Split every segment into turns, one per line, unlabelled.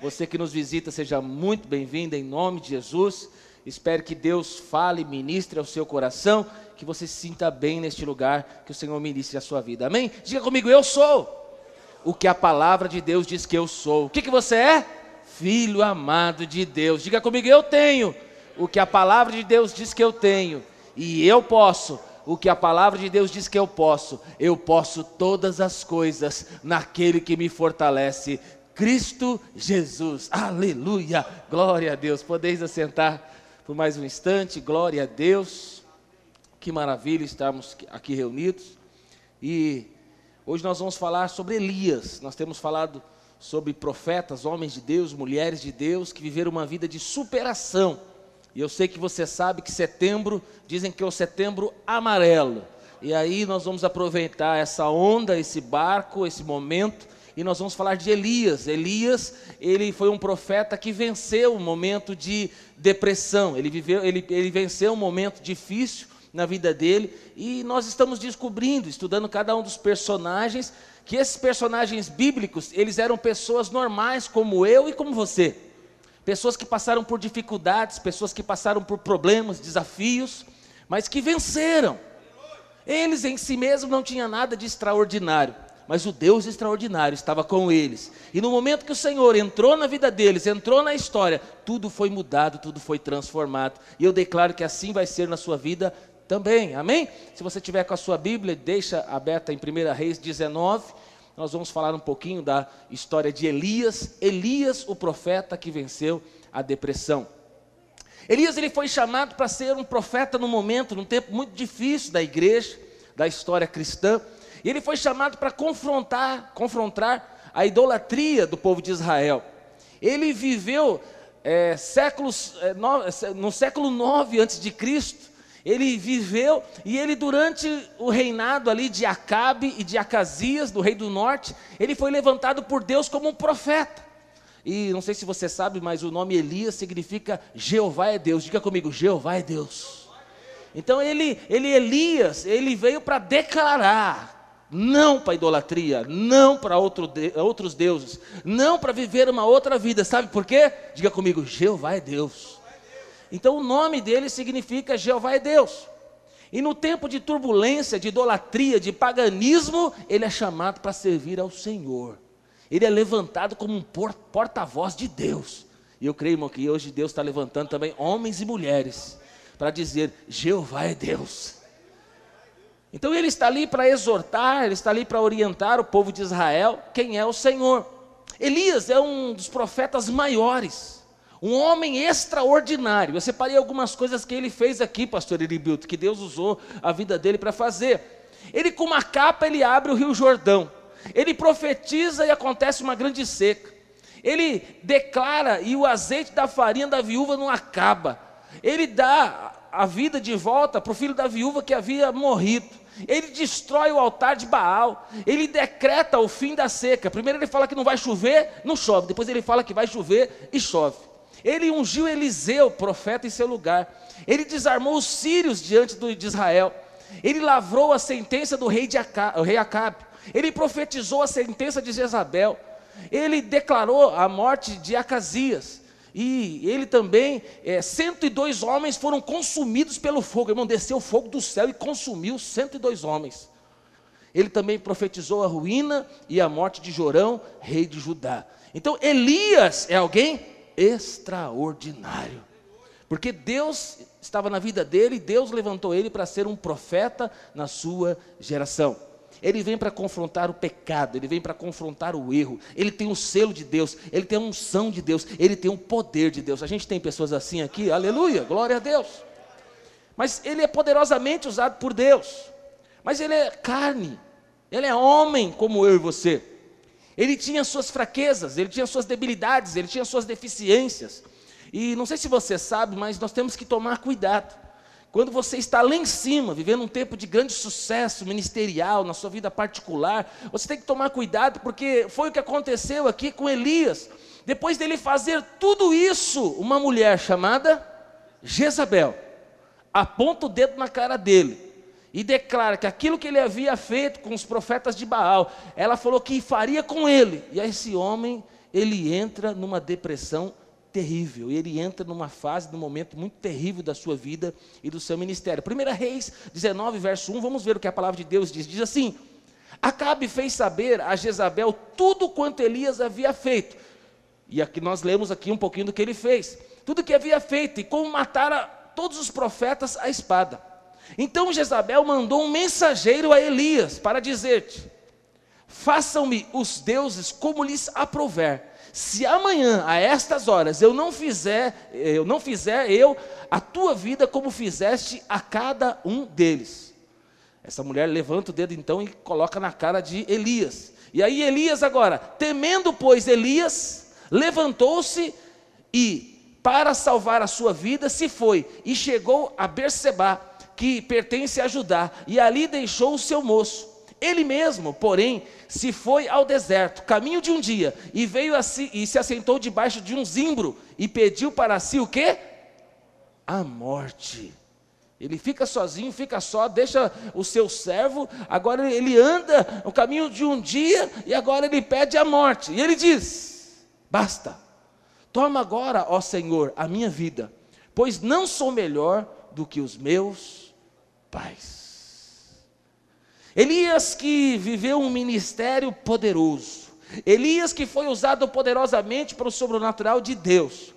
Você que nos visita, seja muito bem-vindo em nome de Jesus. Espero que Deus fale, ministre ao seu coração, que você se sinta bem neste lugar, que o Senhor ministre a sua vida. Amém? Diga comigo, eu sou o que a palavra de Deus diz que eu sou. O que, que você é? Filho amado de Deus. Diga comigo, eu tenho o que a palavra de Deus diz que eu tenho. E eu posso o que a palavra de Deus diz que eu posso. Eu posso todas as coisas naquele que me fortalece. Cristo Jesus. Aleluia. Glória a Deus. Podeis assentar por mais um instante. Glória a Deus. Que maravilha estarmos aqui reunidos. E hoje nós vamos falar sobre Elias. Nós temos falado sobre profetas, homens de Deus, mulheres de Deus que viveram uma vida de superação. E eu sei que você sabe que setembro, dizem que é o setembro amarelo. E aí nós vamos aproveitar essa onda, esse barco, esse momento e nós vamos falar de Elias. Elias, ele foi um profeta que venceu um momento de depressão, ele, viveu, ele, ele venceu um momento difícil na vida dele, e nós estamos descobrindo, estudando cada um dos personagens, que esses personagens bíblicos, eles eram pessoas normais como eu e como você. Pessoas que passaram por dificuldades, pessoas que passaram por problemas, desafios, mas que venceram. Eles em si mesmos não tinham nada de extraordinário, mas o Deus extraordinário estava com eles. E no momento que o Senhor entrou na vida deles, entrou na história, tudo foi mudado, tudo foi transformado. E eu declaro que assim vai ser na sua vida também. Amém? Se você tiver com a sua Bíblia, deixa aberta em 1 Reis 19. Nós vamos falar um pouquinho da história de Elias, Elias, o profeta que venceu a depressão. Elias ele foi chamado para ser um profeta no momento, num tempo muito difícil da igreja, da história cristã. E ele foi chamado para confrontar, confrontar a idolatria do povo de Israel. Ele viveu é, séculos, é, no, no século 9 antes de Cristo. Ele viveu e ele durante o reinado ali de Acabe e de Acasias, do rei do norte, ele foi levantado por Deus como um profeta. E não sei se você sabe, mas o nome Elias significa Jeová é Deus. Diga comigo, Jeová é Deus. Então ele, ele Elias, ele veio para declarar não para idolatria, não para outro de, outros deuses, não para viver uma outra vida. Sabe por quê? Diga comigo, Jeová é Deus. Então o nome dele significa Jeová é Deus. E no tempo de turbulência, de idolatria, de paganismo, ele é chamado para servir ao Senhor. Ele é levantado como um porta-voz de Deus. E eu creio, irmão, que hoje Deus está levantando também homens e mulheres para dizer: Jeová é Deus. Então ele está ali para exortar, ele está ali para orientar o povo de Israel quem é o Senhor. Elias é um dos profetas maiores, um homem extraordinário. Eu separei algumas coisas que ele fez aqui, pastor Eribilto, que Deus usou a vida dele para fazer. Ele com uma capa, ele abre o rio Jordão. Ele profetiza e acontece uma grande seca. Ele declara e o azeite da farinha da viúva não acaba. Ele dá a vida de volta para o filho da viúva que havia morrido ele destrói o altar de Baal, ele decreta o fim da seca. Primeiro ele fala que não vai chover, não chove. Depois ele fala que vai chover e chove. Ele ungiu Eliseu, profeta, em seu lugar. Ele desarmou os sírios diante de Israel. Ele lavrou a sentença do rei, de Acabe, rei Acabe. Ele profetizou a sentença de Jezabel. Ele declarou a morte de Acasias. E ele também, é, 102 homens foram consumidos pelo fogo. Irmão, desceu o fogo do céu e consumiu 102 homens. Ele também profetizou a ruína e a morte de Jorão, rei de Judá. Então, Elias é alguém extraordinário. Porque Deus estava na vida dele, Deus levantou ele para ser um profeta na sua geração. Ele vem para confrontar o pecado, ele vem para confrontar o erro. Ele tem o selo de Deus, ele tem a unção de Deus, ele tem o poder de Deus. A gente tem pessoas assim aqui, aleluia, glória a Deus. Mas ele é poderosamente usado por Deus. Mas ele é carne, ele é homem como eu e você. Ele tinha suas fraquezas, ele tinha suas debilidades, ele tinha suas deficiências. E não sei se você sabe, mas nós temos que tomar cuidado. Quando você está lá em cima, vivendo um tempo de grande sucesso ministerial, na sua vida particular, você tem que tomar cuidado, porque foi o que aconteceu aqui com Elias. Depois dele fazer tudo isso, uma mulher chamada Jezabel aponta o dedo na cara dele e declara que aquilo que ele havia feito com os profetas de Baal, ela falou que faria com ele. E esse homem, ele entra numa depressão terrível. Ele entra numa fase, num momento muito terrível da sua vida e do seu ministério. 1 Reis 19, verso 1, vamos ver o que a palavra de Deus diz. Diz assim: Acabe fez saber a Jezabel tudo quanto Elias havia feito. E aqui nós lemos aqui um pouquinho do que ele fez. Tudo que havia feito e como matara todos os profetas à espada. Então Jezabel mandou um mensageiro a Elias para dizer-te: Façam-me os deuses como lhes aprouver se amanhã a estas horas eu não fizer, eu não fizer eu a tua vida como fizeste a cada um deles. Essa mulher levanta o dedo então e coloca na cara de Elias. E aí Elias agora, temendo pois Elias, levantou-se e para salvar a sua vida se foi e chegou a Berseba, que pertence a Judá, e ali deixou o seu moço. Ele mesmo, porém, se foi ao deserto, caminho de um dia, e veio assim, e se assentou debaixo de um zimbro, e pediu para si o quê? A morte. Ele fica sozinho, fica só, deixa o seu servo, agora ele anda o caminho de um dia, e agora ele pede a morte. E ele diz: Basta, toma agora, ó Senhor, a minha vida, pois não sou melhor do que os meus pais. Elias que viveu um ministério poderoso. Elias que foi usado poderosamente para o sobrenatural de Deus.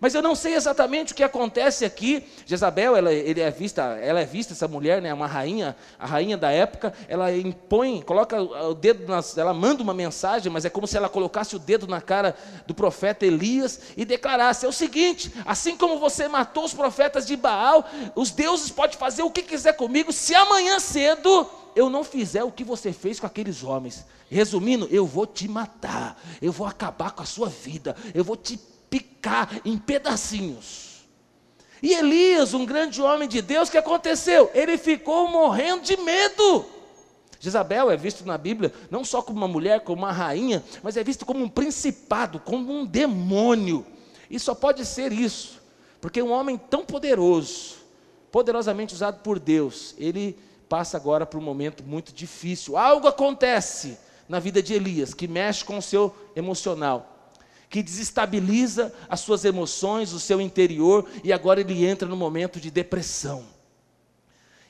Mas eu não sei exatamente o que acontece aqui. Jezabel, ela, ele é vista, ela é vista essa mulher, né, uma rainha, a rainha da época. Ela impõe, coloca o dedo, nas, ela manda uma mensagem, mas é como se ela colocasse o dedo na cara do profeta Elias e declarasse: é o seguinte, assim como você matou os profetas de Baal, os deuses podem fazer o que quiser comigo. Se amanhã cedo eu não fizer o que você fez com aqueles homens, resumindo, eu vou te matar, eu vou acabar com a sua vida, eu vou te picar em pedacinhos. E Elias, um grande homem de Deus, o que aconteceu? Ele ficou morrendo de medo. Jezabel é visto na Bíblia não só como uma mulher, como uma rainha, mas é visto como um principado, como um demônio. E só pode ser isso, porque um homem tão poderoso, poderosamente usado por Deus, ele passa agora por um momento muito difícil. Algo acontece na vida de Elias que mexe com o seu emocional, que desestabiliza as suas emoções, o seu interior, e agora ele entra no momento de depressão.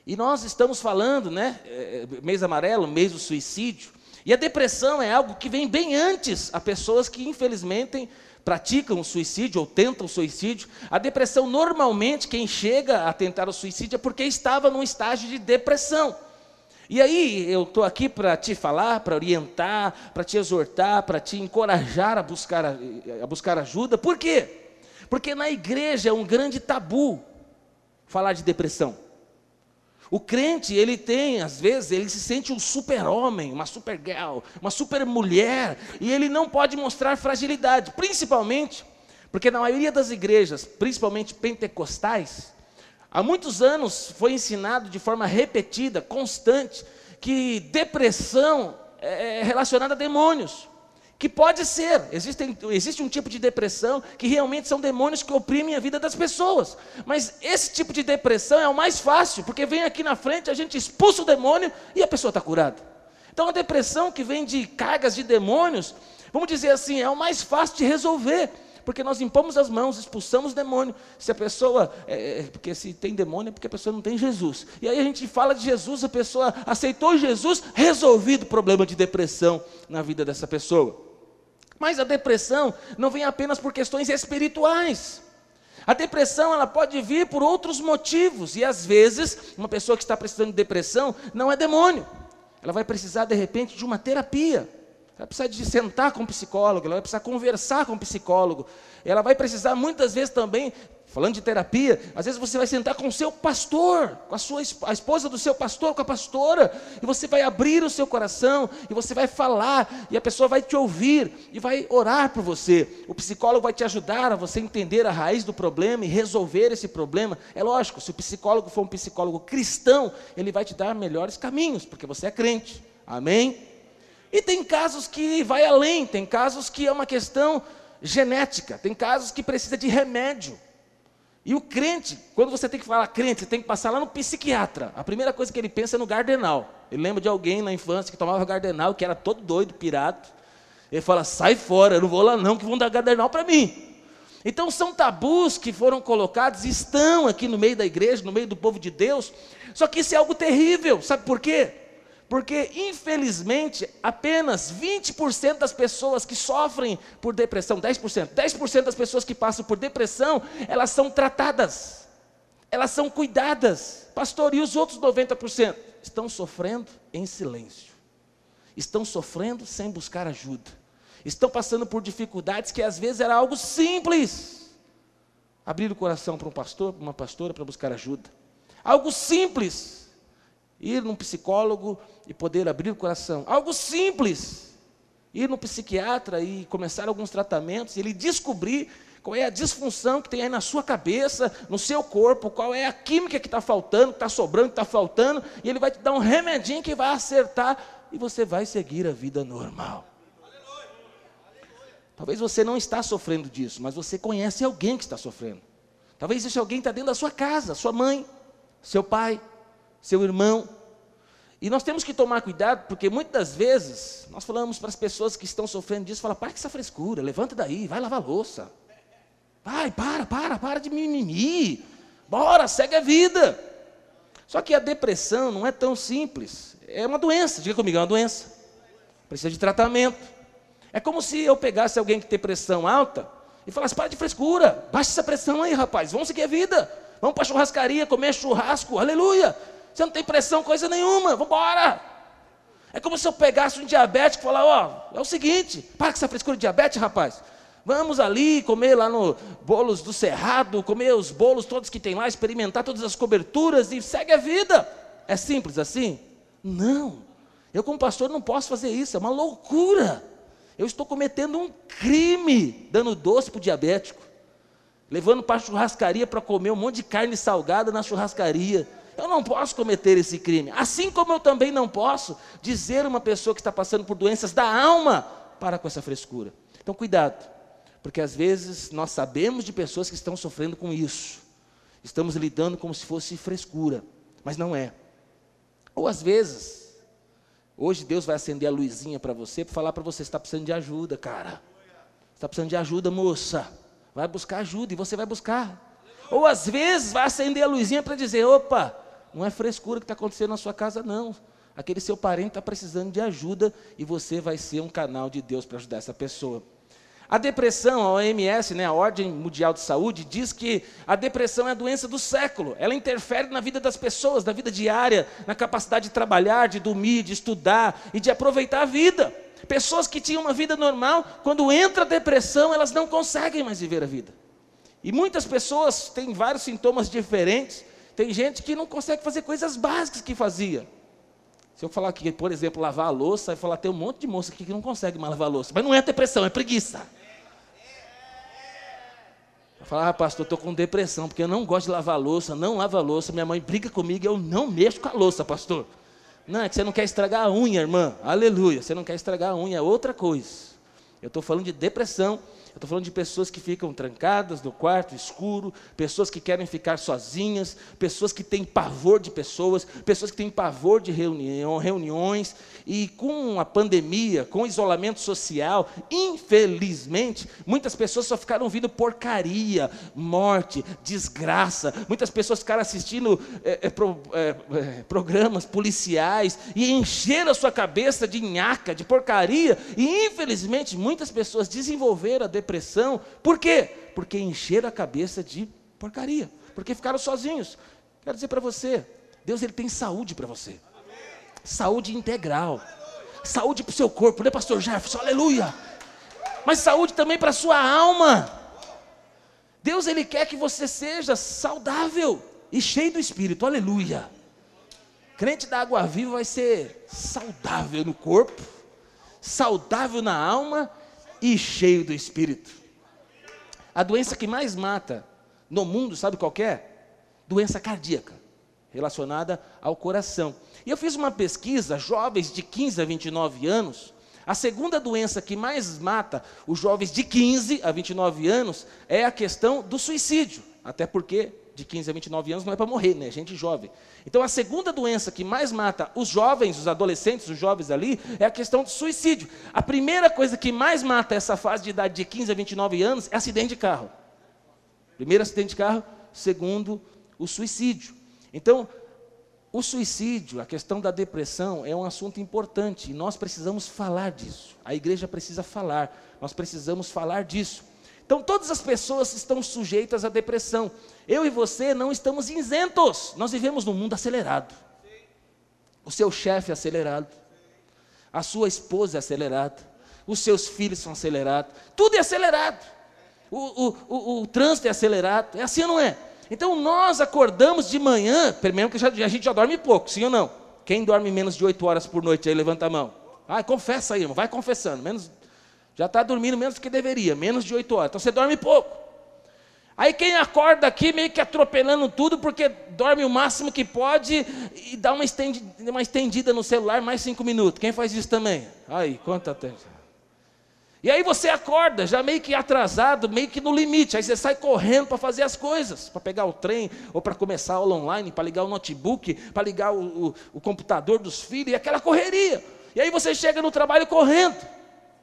E nós estamos falando, né, é, é, mês amarelo, mês do suicídio, e a depressão é algo que vem bem antes a pessoas que infelizmente praticam o suicídio ou tentam o suicídio, a depressão normalmente quem chega a tentar o suicídio é porque estava num estágio de depressão. E aí eu estou aqui para te falar, para orientar, para te exortar, para te encorajar a buscar, a buscar ajuda. Por quê? Porque na igreja é um grande tabu falar de depressão. O crente, ele tem, às vezes, ele se sente um super-homem, uma super-girl, uma super-mulher, e ele não pode mostrar fragilidade, principalmente porque na maioria das igrejas, principalmente pentecostais, há muitos anos foi ensinado de forma repetida, constante, que depressão é relacionada a demônios. Que pode ser, existe um tipo de depressão que realmente são demônios que oprimem a vida das pessoas, mas esse tipo de depressão é o mais fácil, porque vem aqui na frente, a gente expulsa o demônio e a pessoa está curada. Então a depressão que vem de cargas de demônios, vamos dizer assim, é o mais fácil de resolver, porque nós impomos as mãos, expulsamos o demônio. Se a pessoa, é, é, porque se tem demônio é porque a pessoa não tem Jesus. E aí a gente fala de Jesus, a pessoa aceitou Jesus, resolvido o problema de depressão na vida dessa pessoa. Mas a depressão não vem apenas por questões espirituais. A depressão ela pode vir por outros motivos e às vezes uma pessoa que está precisando de depressão não é demônio. Ela vai precisar de repente de uma terapia. Ela vai precisar de sentar com um psicólogo, ela vai precisar conversar com um psicólogo. Ela vai precisar muitas vezes também Falando de terapia, às vezes você vai sentar com o seu pastor, com a sua a esposa do seu pastor, com a pastora, e você vai abrir o seu coração, e você vai falar, e a pessoa vai te ouvir e vai orar por você. O psicólogo vai te ajudar a você entender a raiz do problema e resolver esse problema. É lógico, se o psicólogo for um psicólogo cristão, ele vai te dar melhores caminhos, porque você é crente. Amém? E tem casos que vai além, tem casos que é uma questão genética, tem casos que precisa de remédio. E o crente, quando você tem que falar crente, você tem que passar lá no psiquiatra. A primeira coisa que ele pensa é no gardenal. Ele lembra de alguém na infância que tomava gardenal, que era todo doido, pirado. Ele fala: sai fora, eu não vou lá não, que vão dar gadernal para mim. Então são tabus que foram colocados, estão aqui no meio da igreja, no meio do povo de Deus. Só que isso é algo terrível, sabe por quê? Porque, infelizmente, apenas 20% das pessoas que sofrem por depressão, 10%, 10% das pessoas que passam por depressão, elas são tratadas, elas são cuidadas. Pastor, e os outros 90%? Estão sofrendo em silêncio, estão sofrendo sem buscar ajuda estão passando por dificuldades que às vezes era algo simples. Abrir o coração para um pastor, para uma pastora, para buscar ajuda. Algo simples. Ir num psicólogo e poder abrir o coração. Algo simples. Ir no psiquiatra e começar alguns tratamentos, e ele descobrir qual é a disfunção que tem aí na sua cabeça, no seu corpo, qual é a química que está faltando, que está sobrando, que está faltando, e ele vai te dar um remedinho que vai acertar, e você vai seguir a vida normal. Talvez você não está sofrendo disso, mas você conhece alguém que está sofrendo. Talvez esse alguém está dentro da sua casa, sua mãe, seu pai, seu irmão. E nós temos que tomar cuidado, porque muitas vezes nós falamos para as pessoas que estão sofrendo disso, fala, para com essa frescura, levanta daí, vai lavar louça. Vai, para, para, para de mimimi. Bora, segue a vida. Só que a depressão não é tão simples. É uma doença, diga comigo, é uma doença. Precisa de tratamento. É como se eu pegasse alguém que tem pressão alta e falasse: para de frescura, baixa essa pressão aí, rapaz, vamos seguir a vida. Vamos para a churrascaria, comer churrasco, aleluia. Você não tem pressão, coisa nenhuma, vamos embora. É como se eu pegasse um diabético e falasse: ó, oh, é o seguinte, para com essa frescura de diabetes, rapaz. Vamos ali comer lá no Bolos do Cerrado, comer os bolos todos que tem lá, experimentar todas as coberturas e segue a vida. É simples assim? Não. Eu, como pastor, não posso fazer isso, é uma loucura. Eu estou cometendo um crime dando doce para o diabético, levando para a churrascaria para comer um monte de carne salgada na churrascaria. Eu não posso cometer esse crime. Assim como eu também não posso dizer uma pessoa que está passando por doenças da alma, para com essa frescura. Então, cuidado, porque às vezes nós sabemos de pessoas que estão sofrendo com isso. Estamos lidando como se fosse frescura, mas não é. Ou às vezes, Hoje Deus vai acender a luzinha para você, para falar para você, está precisando de ajuda, cara. Está precisando de ajuda, moça. Vai buscar ajuda e você vai buscar. Ou às vezes vai acender a luzinha para dizer, opa, não é frescura que está acontecendo na sua casa, não. Aquele seu parente está precisando de ajuda e você vai ser um canal de Deus para ajudar essa pessoa. A depressão, a OMS, né, a Ordem Mundial de Saúde, diz que a depressão é a doença do século. Ela interfere na vida das pessoas, na vida diária, na capacidade de trabalhar, de dormir, de estudar e de aproveitar a vida. Pessoas que tinham uma vida normal, quando entra a depressão, elas não conseguem mais viver a vida. E muitas pessoas têm vários sintomas diferentes. Tem gente que não consegue fazer coisas básicas que fazia. Se eu falar aqui, por exemplo, lavar a louça, vai falar, tem um monte de moça aqui que não consegue mais lavar a louça. Mas não é depressão, é preguiça. Falar, ah, pastor, estou com depressão, porque eu não gosto de lavar louça, não lava louça, minha mãe briga comigo eu não mexo com a louça, pastor. Não, é que você não quer estragar a unha, irmã. Aleluia. Você não quer estragar a unha, é outra coisa. Eu estou falando de depressão eu estou falando de pessoas que ficam trancadas no quarto escuro, pessoas que querem ficar sozinhas, pessoas que têm pavor de pessoas, pessoas que têm pavor de reunião, reuniões. E com a pandemia, com o isolamento social, infelizmente, muitas pessoas só ficaram ouvindo porcaria, morte, desgraça. Muitas pessoas ficaram assistindo é, é, pro, é, programas policiais e encheram a sua cabeça de nhaca, de porcaria. E infelizmente, muitas pessoas desenvolveram a depressão. Por quê? Porque encheram a cabeça de porcaria. Porque ficaram sozinhos. Quero dizer para você, Deus ele tem saúde para você. Saúde integral. Saúde para o seu corpo, né, pastor Jefferson? Aleluia. Mas saúde também para a sua alma. Deus ele quer que você seja saudável e cheio do espírito. Aleluia. Crente da água viva vai ser saudável no corpo, saudável na alma e cheio do Espírito. A doença que mais mata no mundo, sabe qual é? Doença cardíaca, relacionada ao coração. E eu fiz uma pesquisa, jovens de 15 a 29 anos, a segunda doença que mais mata os jovens de 15 a 29 anos é a questão do suicídio. Até porque de 15 a 29 anos não é para morrer, né? Gente jovem. Então a segunda doença que mais mata os jovens, os adolescentes, os jovens ali, é a questão do suicídio. A primeira coisa que mais mata essa fase de idade de 15 a 29 anos é acidente de carro. Primeiro acidente de carro, segundo o suicídio. Então, o suicídio, a questão da depressão é um assunto importante e nós precisamos falar disso. A igreja precisa falar, nós precisamos falar disso. Então, todas as pessoas estão sujeitas à depressão. Eu e você não estamos isentos. Nós vivemos num mundo acelerado. O seu chefe é acelerado. A sua esposa é acelerada. Os seus filhos são acelerados. Tudo é acelerado. O, o, o, o trânsito é acelerado. É assim ou não é? Então, nós acordamos de manhã, primeiro que já, a gente já dorme pouco, sim ou não? Quem dorme menos de 8 horas por noite aí, levanta a mão. Ah, confessa aí, irmão, vai confessando. Menos já está dormindo menos do que deveria, menos de 8 horas. Então você dorme pouco. Aí quem acorda aqui meio que atropelando tudo, porque dorme o máximo que pode e dá uma estendida, uma estendida no celular mais cinco minutos. Quem faz isso também? Aí, quanta tempo. E aí você acorda, já meio que atrasado, meio que no limite. Aí você sai correndo para fazer as coisas, para pegar o trem, ou para começar a aula online, para ligar o notebook, para ligar o, o, o computador dos filhos, e aquela correria. E aí você chega no trabalho correndo.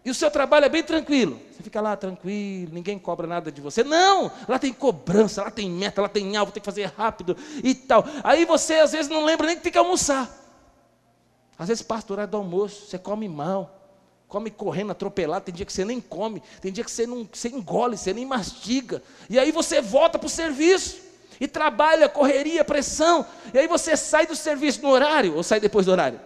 E o seu trabalho é bem tranquilo. Você fica lá tranquilo, ninguém cobra nada de você. Não! Lá tem cobrança, lá tem meta, lá tem alvo, tem que fazer rápido e tal. Aí você às vezes não lembra nem que tem que almoçar. Às vezes passa o horário do almoço, você come mal, come correndo, atropelado. Tem dia que você nem come, tem dia que você não você engole, você nem mastiga. E aí você volta para o serviço. E trabalha, correria, pressão. E aí você sai do serviço no horário ou sai depois do horário?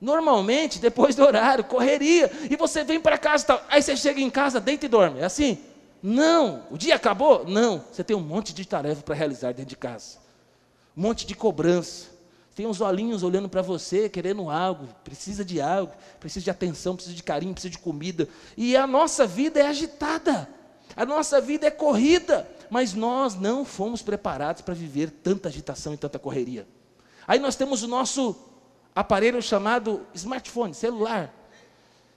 Normalmente, depois do horário, correria, e você vem para casa, tal. aí você chega em casa, deita e dorme. É assim? Não. O dia acabou? Não. Você tem um monte de tarefa para realizar dentro de casa. Um monte de cobrança. Tem uns olhinhos olhando para você, querendo algo, precisa de algo, precisa de atenção, precisa de carinho, precisa de comida. E a nossa vida é agitada. A nossa vida é corrida, mas nós não fomos preparados para viver tanta agitação e tanta correria. Aí nós temos o nosso aparelho chamado smartphone, celular.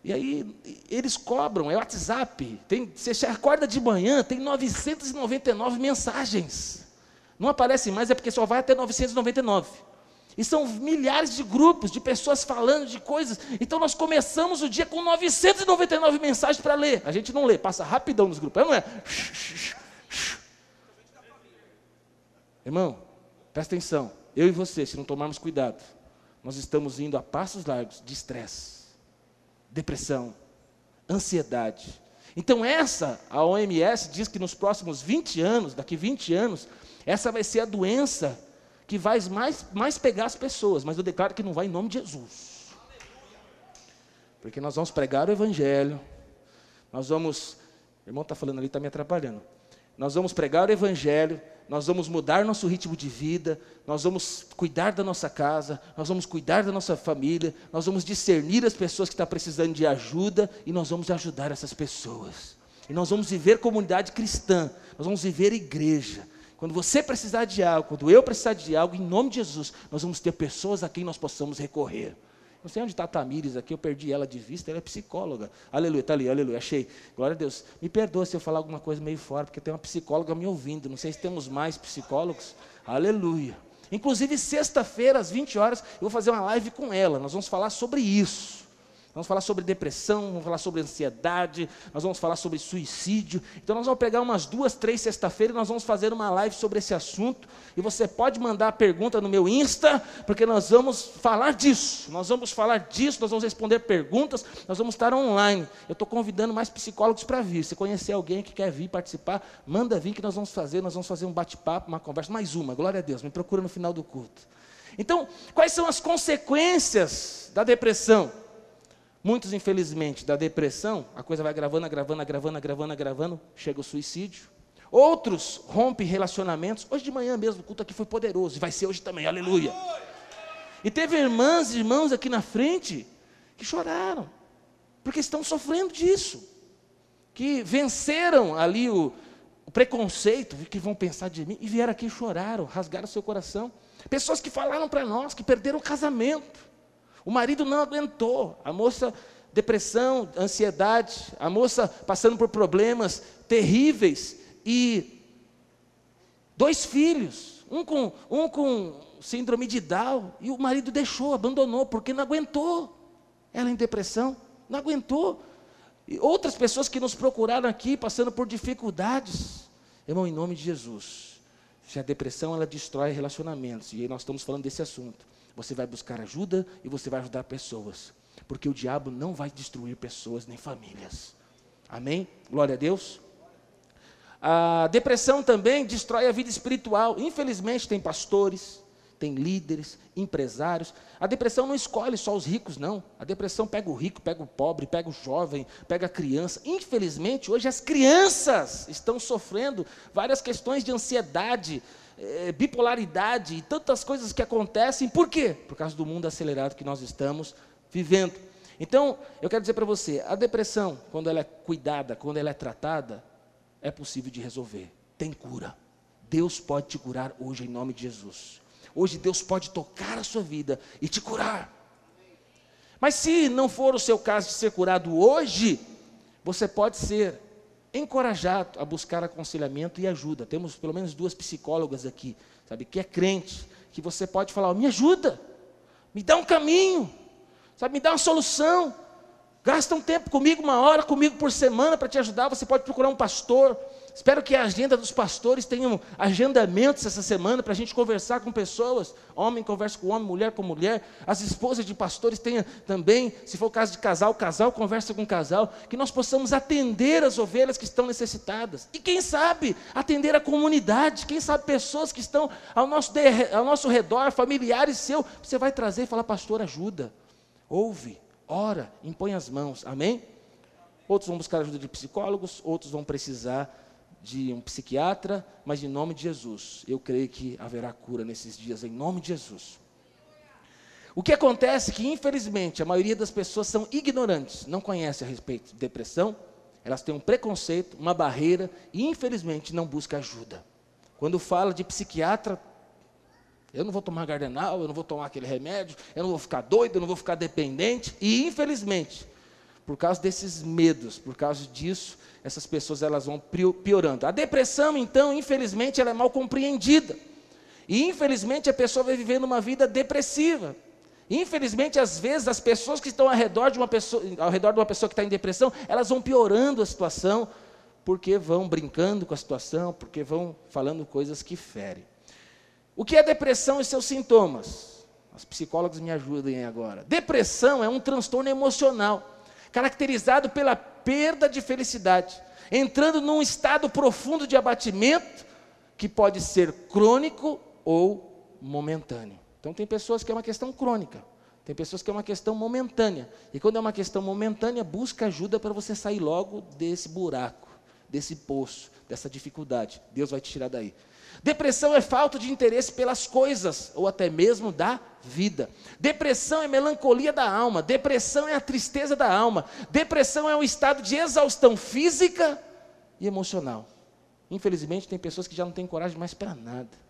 E aí eles cobram, é WhatsApp. Tem, você acorda de manhã, tem 999 mensagens. Não aparece mais, é porque só vai até 999. E são milhares de grupos de pessoas falando de coisas. Então nós começamos o dia com 999 mensagens para ler. A gente não lê, passa rapidão nos grupos, não é? Irmão, presta atenção. Eu e você, se não tomarmos cuidado, nós estamos indo a passos largos de estresse, depressão, ansiedade. Então, essa, a OMS diz que nos próximos 20 anos, daqui 20 anos, essa vai ser a doença que vai mais, mais pegar as pessoas, mas eu declaro que não vai em nome de Jesus. Porque nós vamos pregar o Evangelho, nós vamos. O irmão está falando ali, está me atrapalhando. Nós vamos pregar o Evangelho, nós vamos mudar nosso ritmo de vida, nós vamos cuidar da nossa casa, nós vamos cuidar da nossa família, nós vamos discernir as pessoas que estão precisando de ajuda e nós vamos ajudar essas pessoas. E nós vamos viver comunidade cristã, nós vamos viver igreja. Quando você precisar de algo, quando eu precisar de algo, em nome de Jesus, nós vamos ter pessoas a quem nós possamos recorrer. Não sei onde está a Tamires aqui, eu perdi ela de vista, ela é psicóloga. Aleluia, está ali, aleluia, achei. Glória a Deus. Me perdoa se eu falar alguma coisa meio fora, porque tem uma psicóloga me ouvindo. Não sei se temos mais psicólogos. Aleluia. Inclusive, sexta-feira, às 20 horas, eu vou fazer uma live com ela. Nós vamos falar sobre isso. Vamos falar sobre depressão, vamos falar sobre ansiedade, nós vamos falar sobre suicídio. Então nós vamos pegar umas duas, três sexta-feira e nós vamos fazer uma live sobre esse assunto. E você pode mandar a pergunta no meu Insta, porque nós vamos falar disso. Nós vamos falar disso, nós vamos responder perguntas, nós vamos estar online. Eu estou convidando mais psicólogos para vir. Se conhecer alguém que quer vir participar, manda vir que nós vamos fazer, nós vamos fazer um bate-papo, uma conversa, mais uma, glória a Deus. Me procura no final do culto. Então, quais são as consequências da depressão? Muitos, infelizmente, da depressão, a coisa vai gravando, gravando, gravando, gravando, gravando, chega o suicídio. Outros rompem relacionamentos. Hoje de manhã mesmo, o culto aqui foi poderoso, e vai ser hoje também, aleluia. E teve irmãs e irmãos aqui na frente que choraram, porque estão sofrendo disso. Que venceram ali o, o preconceito, que vão pensar de mim, e vieram aqui e choraram, rasgaram seu coração. Pessoas que falaram para nós que perderam o casamento o marido não aguentou. A moça, depressão, ansiedade, a moça passando por problemas terríveis e Dois filhos, um com, um com síndrome de Down, e o marido deixou, abandonou, porque não aguentou. Ela em depressão, não aguentou. E outras pessoas que nos procuraram aqui, passando por dificuldades. Irmão, em nome de Jesus, se a depressão ela destrói relacionamentos, e nós estamos falando desse assunto, você vai buscar ajuda e você vai ajudar pessoas, porque o diabo não vai destruir pessoas nem famílias. Amém? Glória a Deus. A depressão também destrói a vida espiritual. Infelizmente, tem pastores, tem líderes, empresários. A depressão não escolhe só os ricos, não. A depressão pega o rico, pega o pobre, pega o jovem, pega a criança. Infelizmente, hoje as crianças estão sofrendo várias questões de ansiedade, eh, bipolaridade e tantas coisas que acontecem. Por quê? Por causa do mundo acelerado que nós estamos vivendo. Então, eu quero dizer para você, a depressão, quando ela é cuidada, quando ela é tratada, é possível de resolver. Tem cura. Deus pode te curar hoje em nome de Jesus. Hoje Deus pode tocar a sua vida e te curar. Mas se não for o seu caso de ser curado hoje, você pode ser encorajado a buscar aconselhamento e ajuda. Temos pelo menos duas psicólogas aqui, sabe, que é crente, que você pode falar: "Me ajuda. Me dá um caminho. Sabe, me dá uma solução. Gasta um tempo comigo, uma hora comigo por semana para te ajudar. Você pode procurar um pastor. Espero que a agenda dos pastores tenham agendamentos essa semana para a gente conversar com pessoas. Homem conversa com homem, mulher com mulher. As esposas de pastores tenham também, se for o caso de casal, casal conversa com casal. Que nós possamos atender as ovelhas que estão necessitadas. E quem sabe atender a comunidade. Quem sabe pessoas que estão ao nosso, ao nosso redor, familiares seu. Você vai trazer e falar, pastor, ajuda ouve, ora, impõe as mãos, amém? Outros vão buscar ajuda de psicólogos, outros vão precisar de um psiquiatra, mas em nome de Jesus, eu creio que haverá cura nesses dias, em nome de Jesus. O que acontece é que, infelizmente, a maioria das pessoas são ignorantes, não conhecem a respeito de depressão, elas têm um preconceito, uma barreira e, infelizmente, não buscam ajuda. Quando fala de psiquiatra, eu não vou tomar gardenal, eu não vou tomar aquele remédio, eu não vou ficar doido, eu não vou ficar dependente. E infelizmente, por causa desses medos, por causa disso, essas pessoas elas vão piorando. A depressão, então, infelizmente, ela é mal compreendida. E infelizmente a pessoa vai vivendo uma vida depressiva. Infelizmente, às vezes, as pessoas que estão ao redor de uma pessoa, ao redor de uma pessoa que está em depressão, elas vão piorando a situação, porque vão brincando com a situação, porque vão falando coisas que ferem. O que é depressão e seus sintomas? Os psicólogos me ajudem agora. Depressão é um transtorno emocional, caracterizado pela perda de felicidade, entrando num estado profundo de abatimento, que pode ser crônico ou momentâneo. Então, tem pessoas que é uma questão crônica, tem pessoas que é uma questão momentânea. E quando é uma questão momentânea, busca ajuda para você sair logo desse buraco, desse poço, dessa dificuldade. Deus vai te tirar daí. Depressão é falta de interesse pelas coisas, ou até mesmo da vida. Depressão é melancolia da alma. Depressão é a tristeza da alma. Depressão é um estado de exaustão física e emocional. Infelizmente, tem pessoas que já não têm coragem mais para nada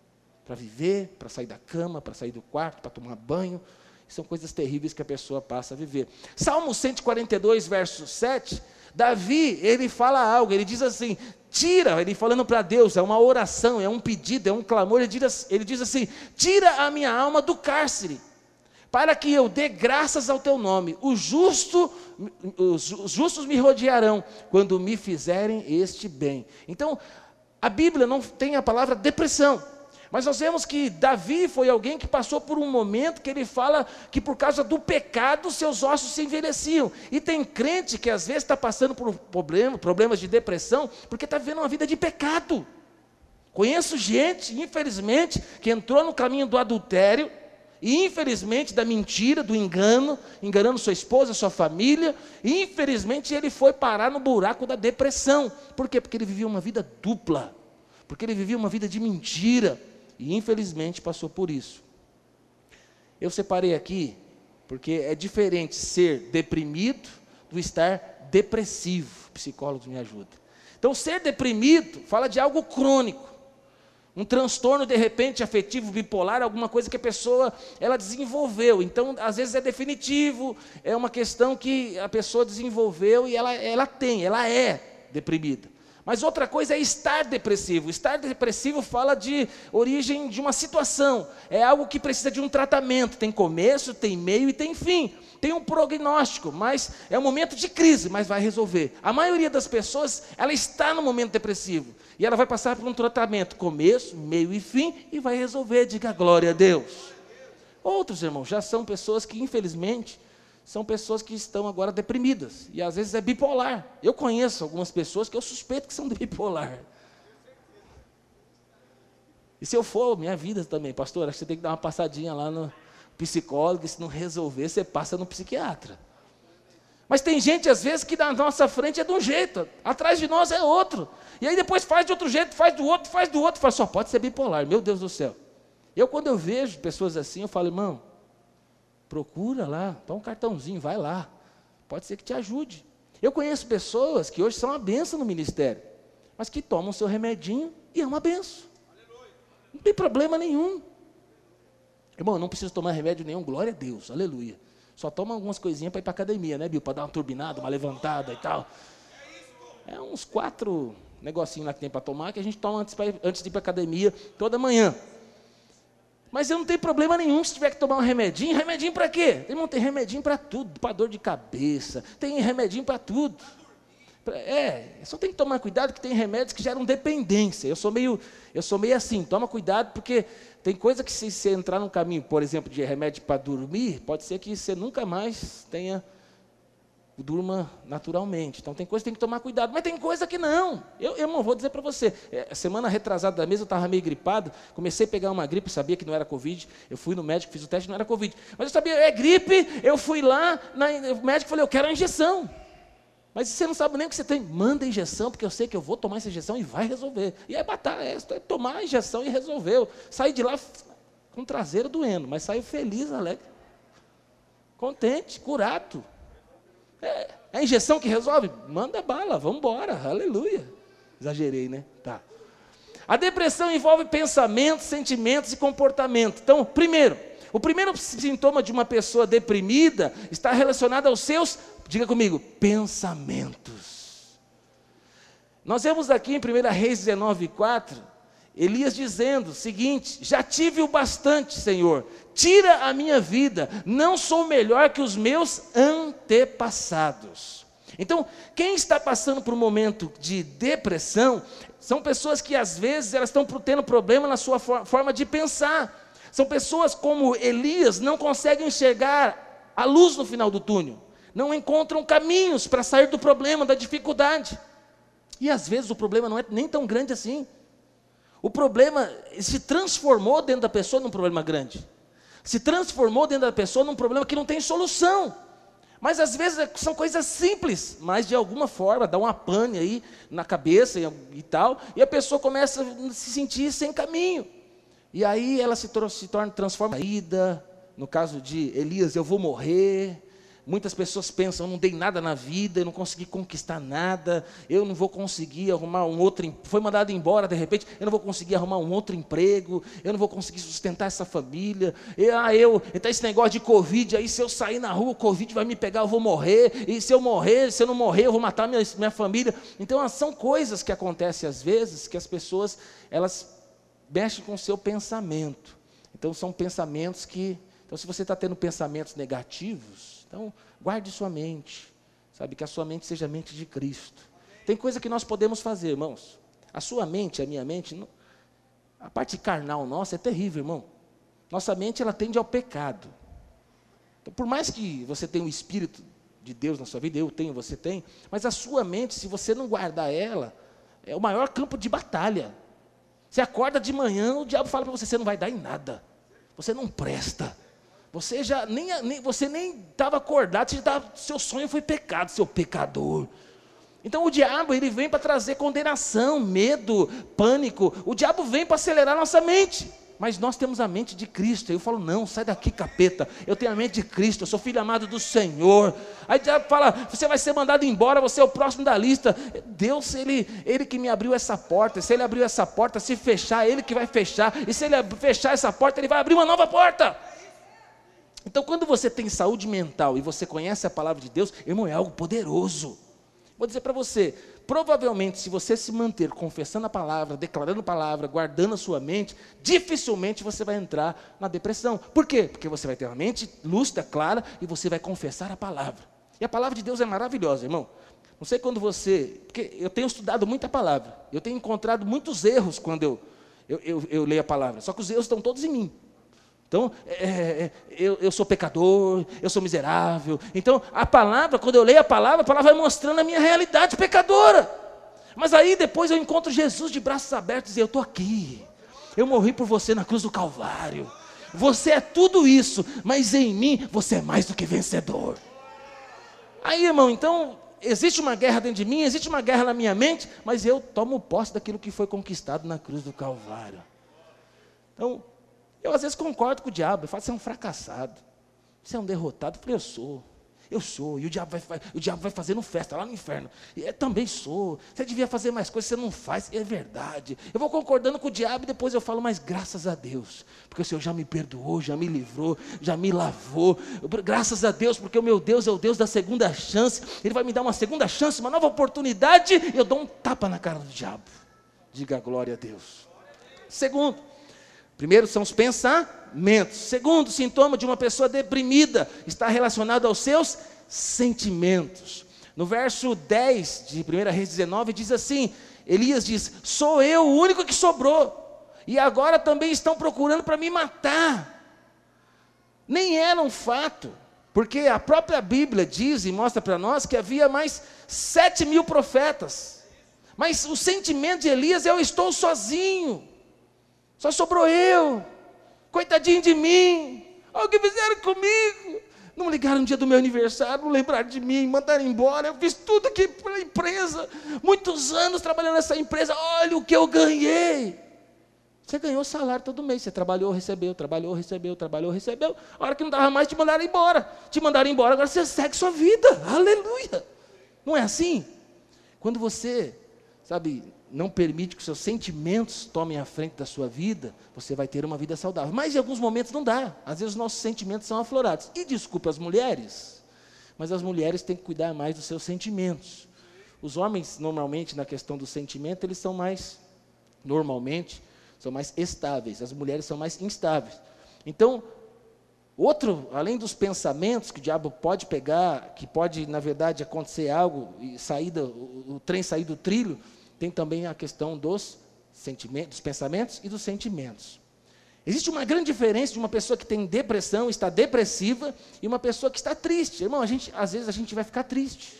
para viver, para sair da cama, para sair do quarto, para tomar banho. São coisas terríveis que a pessoa passa a viver. Salmo 142, verso 7 Davi, ele fala algo, ele diz assim: tira, ele falando para Deus, é uma oração, é um pedido, é um clamor, ele diz, ele diz assim: tira a minha alma do cárcere, para que eu dê graças ao teu nome. O justo, os justos me rodearão quando me fizerem este bem. Então, a Bíblia não tem a palavra depressão. Mas nós vemos que Davi foi alguém que passou por um momento que ele fala que por causa do pecado seus ossos se envelheciam. E tem crente que às vezes está passando por problema, problemas de depressão porque está vivendo uma vida de pecado. Conheço gente, infelizmente, que entrou no caminho do adultério e infelizmente da mentira, do engano, enganando sua esposa, sua família, e infelizmente ele foi parar no buraco da depressão. Por quê? Porque ele vivia uma vida dupla. Porque ele vivia uma vida de mentira e infelizmente passou por isso. Eu separei aqui porque é diferente ser deprimido do estar depressivo. Psicólogos me ajudam. Então, ser deprimido fala de algo crônico. Um transtorno de repente afetivo bipolar, alguma coisa que a pessoa ela desenvolveu. Então, às vezes é definitivo, é uma questão que a pessoa desenvolveu e ela, ela tem, ela é deprimida. Mas outra coisa é estar depressivo. Estar depressivo fala de origem de uma situação. É algo que precisa de um tratamento. Tem começo, tem meio e tem fim. Tem um prognóstico, mas é um momento de crise, mas vai resolver. A maioria das pessoas, ela está no momento depressivo. E ela vai passar por um tratamento, começo, meio e fim, e vai resolver. Diga glória a Deus. Outros, irmãos, já são pessoas que, infelizmente, são pessoas que estão agora deprimidas. E às vezes é bipolar. Eu conheço algumas pessoas que eu suspeito que são bipolar. E se eu for, minha vida também, pastor, acho que você tem que dar uma passadinha lá no psicólogo, e se não resolver, você passa no psiquiatra. Mas tem gente, às vezes, que na nossa frente é de um jeito, atrás de nós é outro. E aí depois faz de outro jeito, faz do outro, faz do outro, faz só pode ser bipolar, meu Deus do céu. Eu, quando eu vejo pessoas assim, eu falo, irmão, procura lá, dá um cartãozinho, vai lá. Pode ser que te ajude. Eu conheço pessoas que hoje são uma benção no ministério, mas que tomam seu remedinho e é uma benção. Não tem problema nenhum. Irmão, não preciso tomar remédio nenhum, glória a Deus, aleluia. Só toma algumas coisinhas para ir para academia, né, Bill? Para dar uma turbinada, uma levantada e tal. É uns quatro negocinhos lá que tem para tomar que a gente toma antes, pra, antes de ir para academia toda manhã. Mas eu não tenho problema nenhum se tiver que tomar um remedinho. Remedinho para quê? Irmão, tem remedinho para tudo, para dor de cabeça, tem remedinho para tudo. É, só tem que tomar cuidado que tem remédios que geram dependência. Eu sou meio, eu sou meio assim, toma cuidado porque tem coisa que se você entrar num caminho, por exemplo, de remédio para dormir, pode ser que você nunca mais tenha durma naturalmente. Então tem coisa que tem que tomar cuidado, mas tem coisa que não. Eu, não vou dizer para você. É, semana retrasada da mesa eu estava meio gripado, comecei a pegar uma gripe, sabia que não era Covid. Eu fui no médico, fiz o teste, não era Covid. Mas eu sabia, é gripe, eu fui lá, na, o médico falou, eu quero a injeção. Mas você não sabe nem o que você tem, manda a injeção, porque eu sei que eu vou tomar essa injeção e vai resolver. E é batalha, é tomar a injeção e resolveu. Saí de lá com o traseiro doendo, mas saí feliz, alegre. Contente, curado. É, é a injeção que resolve? Manda bala, vamos embora, aleluia. Exagerei, né? Tá. A depressão envolve pensamentos, sentimentos e comportamento. Então, primeiro, o primeiro sintoma de uma pessoa deprimida está relacionado aos seus, diga comigo, pensamentos. Nós vemos aqui em 1 Reis 19, 4, Elias dizendo o seguinte: Já tive o bastante, Senhor, tira a minha vida, não sou melhor que os meus antepassados. Então, quem está passando por um momento de depressão, são pessoas que às vezes elas estão tendo problema na sua forma de pensar. São pessoas como Elias não conseguem enxergar a luz no final do túnel, não encontram caminhos para sair do problema, da dificuldade. E às vezes o problema não é nem tão grande assim. O problema se transformou dentro da pessoa num problema grande. Se transformou dentro da pessoa num problema que não tem solução. Mas às vezes é, são coisas simples, mas de alguma forma dá uma pane aí na cabeça e, e tal, e a pessoa começa a se sentir sem caminho. E aí ela se, se torna transformada. No caso de Elias, eu vou morrer. Muitas pessoas pensam, eu não dei nada na vida, eu não consegui conquistar nada, eu não vou conseguir arrumar um outro, foi mandado embora de repente, eu não vou conseguir arrumar um outro emprego, eu não vou conseguir sustentar essa família, e, ah, eu, então esse negócio de Covid, aí se eu sair na rua, o Covid vai me pegar, eu vou morrer, e se eu morrer, se eu não morrer, eu vou matar minha, minha família. Então são coisas que acontecem às vezes, que as pessoas, elas mexem com o seu pensamento. Então são pensamentos que, então se você está tendo pensamentos negativos, então, guarde sua mente, sabe? Que a sua mente seja a mente de Cristo. Tem coisa que nós podemos fazer, irmãos. A sua mente, a minha mente, a parte carnal nossa é terrível, irmão. Nossa mente, ela tende ao pecado. Então, por mais que você tenha o Espírito de Deus na sua vida, eu tenho, você tem, mas a sua mente, se você não guardar ela, é o maior campo de batalha. Você acorda de manhã, o diabo fala para você, você não vai dar em nada. Você não presta. Você já nem, nem você nem estava acordado, você tava, seu sonho foi pecado, seu pecador. Então o diabo ele vem para trazer condenação, medo, pânico. O diabo vem para acelerar nossa mente. Mas nós temos a mente de Cristo. Eu falo, não, sai daqui, capeta. Eu tenho a mente de Cristo, eu sou filho amado do Senhor. Aí o diabo fala, você vai ser mandado embora, você é o próximo da lista. Deus, ele, ele que me abriu essa porta. Se ele abriu essa porta, se fechar, ele que vai fechar. E se ele fechar essa porta, ele vai abrir uma nova porta. Então, quando você tem saúde mental e você conhece a palavra de Deus, irmão, é algo poderoso. Vou dizer para você, provavelmente, se você se manter confessando a palavra, declarando a palavra, guardando a sua mente, dificilmente você vai entrar na depressão. Por quê? Porque você vai ter uma mente lúcida, clara, e você vai confessar a palavra. E a palavra de Deus é maravilhosa, irmão. Não sei quando você. Porque eu tenho estudado muita palavra. Eu tenho encontrado muitos erros quando eu, eu, eu, eu leio a palavra. Só que os erros estão todos em mim. Então, é, é, é, eu, eu, sou pecador, eu sou miserável. Então, a palavra, quando eu leio a palavra, a palavra vai mostrando a minha realidade pecadora. Mas aí depois eu encontro Jesus de braços abertos e eu estou aqui. Eu morri por você na cruz do Calvário. Você é tudo isso, mas em mim você é mais do que vencedor. Aí, irmão, então, existe uma guerra dentro de mim, existe uma guerra na minha mente, mas eu tomo posse daquilo que foi conquistado na cruz do Calvário. Então, eu às vezes concordo com o diabo, eu falo, você é um fracassado, você é um derrotado. Eu falei, eu sou, eu sou, e o diabo vai, o diabo vai fazendo festa lá no inferno. Eu também sou, você devia fazer mais coisas, você não faz, é verdade. Eu vou concordando com o diabo e depois eu falo, mas graças a Deus, porque o Senhor já me perdoou, já me livrou, já me lavou. Graças a Deus, porque o meu Deus é o Deus da segunda chance, Ele vai me dar uma segunda chance, uma nova oportunidade, e eu dou um tapa na cara do diabo. Diga glória a Deus. Segundo, Primeiro são os pensamentos. Segundo sintoma de uma pessoa deprimida está relacionado aos seus sentimentos. No verso 10 de 1 Reis 19 diz assim: Elias diz: Sou eu o único que sobrou, e agora também estão procurando para me matar. Nem era um fato, porque a própria Bíblia diz e mostra para nós que havia mais sete mil profetas. Mas o sentimento de Elias é: Eu estou sozinho. Só sobrou eu. Coitadinho de mim. Olha o que fizeram comigo. Não ligaram no dia do meu aniversário, não lembraram de mim, mandaram embora. Eu fiz tudo aqui pela empresa. Muitos anos trabalhando nessa empresa. Olha o que eu ganhei. Você ganhou salário todo mês. Você trabalhou, recebeu, trabalhou, recebeu, trabalhou, recebeu. A hora que não dava mais, te mandaram embora. Te mandaram embora, agora você segue sua vida. Aleluia. Não é assim? Quando você, sabe, não permite que os seus sentimentos tomem a frente da sua vida, você vai ter uma vida saudável. Mas em alguns momentos não dá. Às vezes os nossos sentimentos são aflorados. E desculpe as mulheres, mas as mulheres têm que cuidar mais dos seus sentimentos. Os homens, normalmente, na questão do sentimento, eles são mais, normalmente, são mais estáveis. As mulheres são mais instáveis. Então, outro, além dos pensamentos que o diabo pode pegar, que pode, na verdade, acontecer algo e sair do, o, o trem sair do trilho, tem também a questão dos sentimentos, dos pensamentos e dos sentimentos. Existe uma grande diferença de uma pessoa que tem depressão, está depressiva, e uma pessoa que está triste. Irmão, a gente, às vezes a gente vai ficar triste.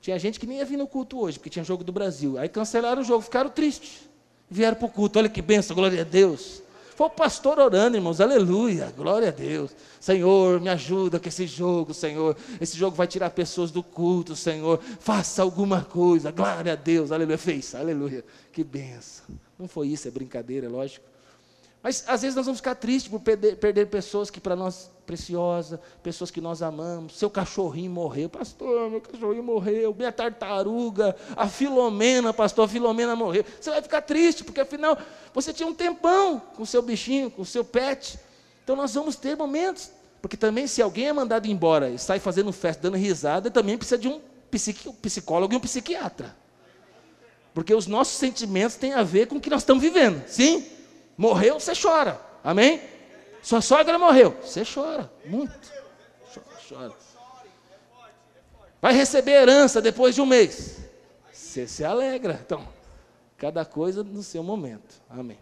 Tinha gente que nem ia vir no culto hoje, porque tinha jogo do Brasil. Aí cancelaram o jogo, ficaram tristes. Vieram para o culto, olha que benção, glória a Deus. Foi o pastor orando, irmãos, aleluia, glória a Deus. Senhor, me ajuda com esse jogo, Senhor. Esse jogo vai tirar pessoas do culto, Senhor. Faça alguma coisa, glória a Deus, aleluia. Fez, aleluia, que benção. Não foi isso, é brincadeira, é lógico. Mas às vezes nós vamos ficar tristes por perder, perder pessoas que para nós preciosa, pessoas que nós amamos. Seu cachorrinho morreu, pastor, meu cachorrinho morreu. Minha tartaruga, a Filomena, pastor, a Filomena morreu. Você vai ficar triste porque afinal você tinha um tempão com o seu bichinho, com o seu pet. Então nós vamos ter momentos, porque também se alguém é mandado embora e sai fazendo festa, dando risada, também precisa de um psicólogo e um psiquiatra. Porque os nossos sentimentos têm a ver com o que nós estamos vivendo. Sim? Morreu, você chora. Amém? Sua sogra morreu. Você chora. Muito. Chora. Vai receber herança depois de um mês. Você se alegra. Então, cada coisa no seu momento. Amém.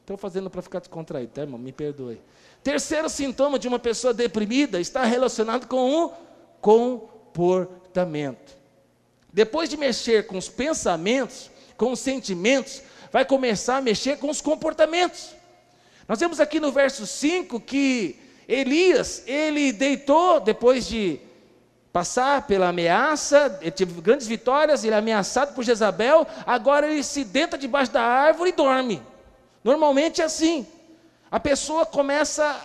Estou fazendo para ficar descontraído, tá, irmão? Me perdoe. Terceiro sintoma de uma pessoa deprimida está relacionado com o comportamento. Depois de mexer com os pensamentos, com os sentimentos, vai começar a mexer com os comportamentos. Nós vemos aqui no verso 5 que Elias, ele deitou depois de passar pela ameaça, ele teve grandes vitórias, ele é ameaçado por Jezabel, agora ele se deita debaixo da árvore e dorme. Normalmente é assim. A pessoa começa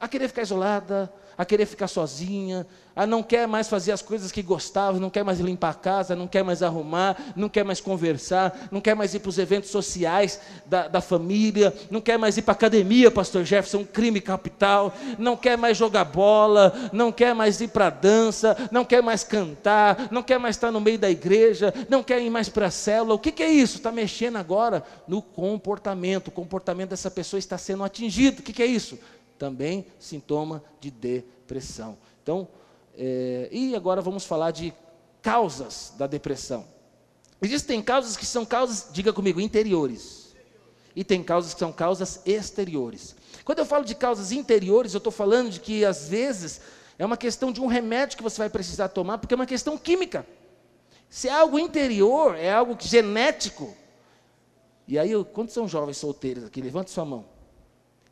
a querer ficar isolada, a querer ficar sozinha, a não quer mais fazer as coisas que gostava, não quer mais limpar a casa, não quer mais arrumar, não quer mais conversar, não quer mais ir para os eventos sociais da, da família, não quer mais ir para a academia, pastor Jefferson, um crime capital, não quer mais jogar bola, não quer mais ir para a dança, não quer mais cantar, não quer mais estar no meio da igreja, não quer ir mais para a célula. O que, que é isso? Está mexendo agora no comportamento. O comportamento dessa pessoa está sendo atingido. O que, que é isso? Também sintoma de depressão. Então, é, e agora vamos falar de causas da depressão. Existem causas que são causas, diga comigo, interiores. E tem causas que são causas exteriores. Quando eu falo de causas interiores, eu estou falando de que às vezes é uma questão de um remédio que você vai precisar tomar, porque é uma questão química. Se é algo interior, é algo genético. E aí, quantos são jovens solteiros aqui? Levante sua mão.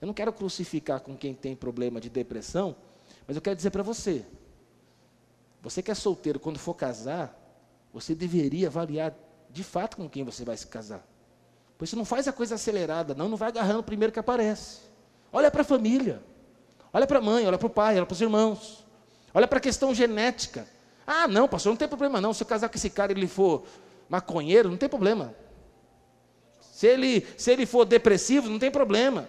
Eu não quero crucificar com quem tem problema de depressão, mas eu quero dizer para você: você que é solteiro, quando for casar, você deveria avaliar de fato com quem você vai se casar. Pois você não faz a coisa acelerada, não, não vai agarrando o primeiro que aparece. Olha para a família, olha para a mãe, olha para o pai, olha para os irmãos, olha para a questão genética. Ah, não, pastor, não tem problema não. Se eu casar com esse cara e ele for maconheiro, não tem problema. Se ele, se ele for depressivo, não tem problema.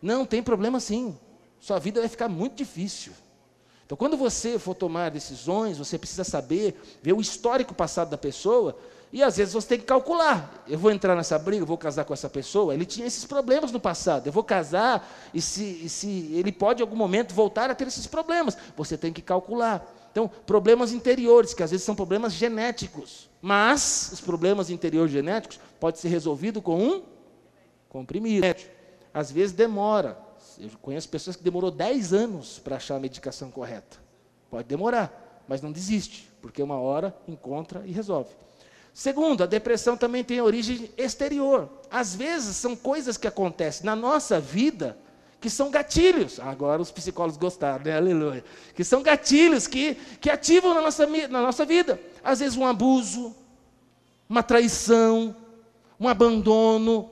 Não, tem problema sim. Sua vida vai ficar muito difícil. Então, quando você for tomar decisões, você precisa saber, ver o histórico passado da pessoa, e às vezes você tem que calcular. Eu vou entrar nessa briga, vou casar com essa pessoa, ele tinha esses problemas no passado. Eu vou casar, e se, e se ele pode em algum momento voltar a ter esses problemas. Você tem que calcular. Então, problemas interiores, que às vezes são problemas genéticos. Mas os problemas interiores genéticos podem ser resolvidos com um comprimido. Às vezes demora. Eu conheço pessoas que demorou 10 anos para achar a medicação correta. Pode demorar, mas não desiste, porque uma hora encontra e resolve. Segundo, a depressão também tem origem exterior. Às vezes são coisas que acontecem na nossa vida que são gatilhos. Agora os psicólogos gostaram, né? Aleluia. Que são gatilhos que, que ativam na nossa, na nossa vida. Às vezes um abuso, uma traição, um abandono,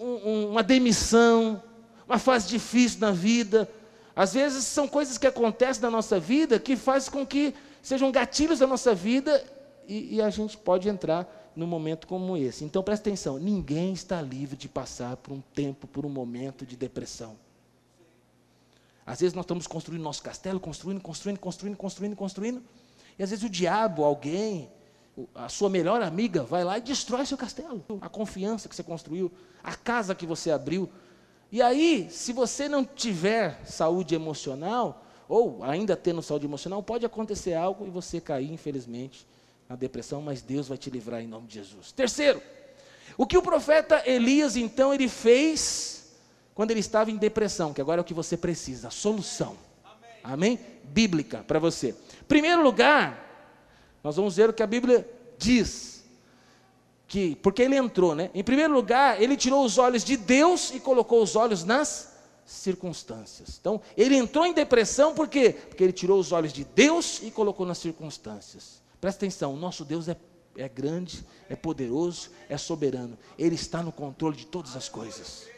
um, um, uma demissão, uma fase difícil na vida. Às vezes são coisas que acontecem na nossa vida que fazem com que sejam gatilhos da nossa vida e, e a gente pode entrar num momento como esse. Então presta atenção: ninguém está livre de passar por um tempo, por um momento de depressão. Às vezes nós estamos construindo nosso castelo, construindo, construindo, construindo, construindo, construindo. E às vezes o diabo, alguém, a sua melhor amiga, vai lá e destrói seu castelo. A confiança que você construiu, a casa que você abriu, e aí, se você não tiver saúde emocional, ou ainda tendo saúde emocional, pode acontecer algo e você cair, infelizmente, na depressão, mas Deus vai te livrar em nome de Jesus. Terceiro, o que o profeta Elias, então, ele fez quando ele estava em depressão, que agora é o que você precisa, solução. Amém? Amém? Bíblica para você. Primeiro lugar, nós vamos ver o que a Bíblia diz que porque ele entrou, né? Em primeiro lugar, ele tirou os olhos de Deus e colocou os olhos nas circunstâncias. Então, ele entrou em depressão por quê? Porque ele tirou os olhos de Deus e colocou nas circunstâncias. Presta atenção, o nosso Deus é, é grande, é poderoso, é soberano. Ele está no controle de todas as coisas.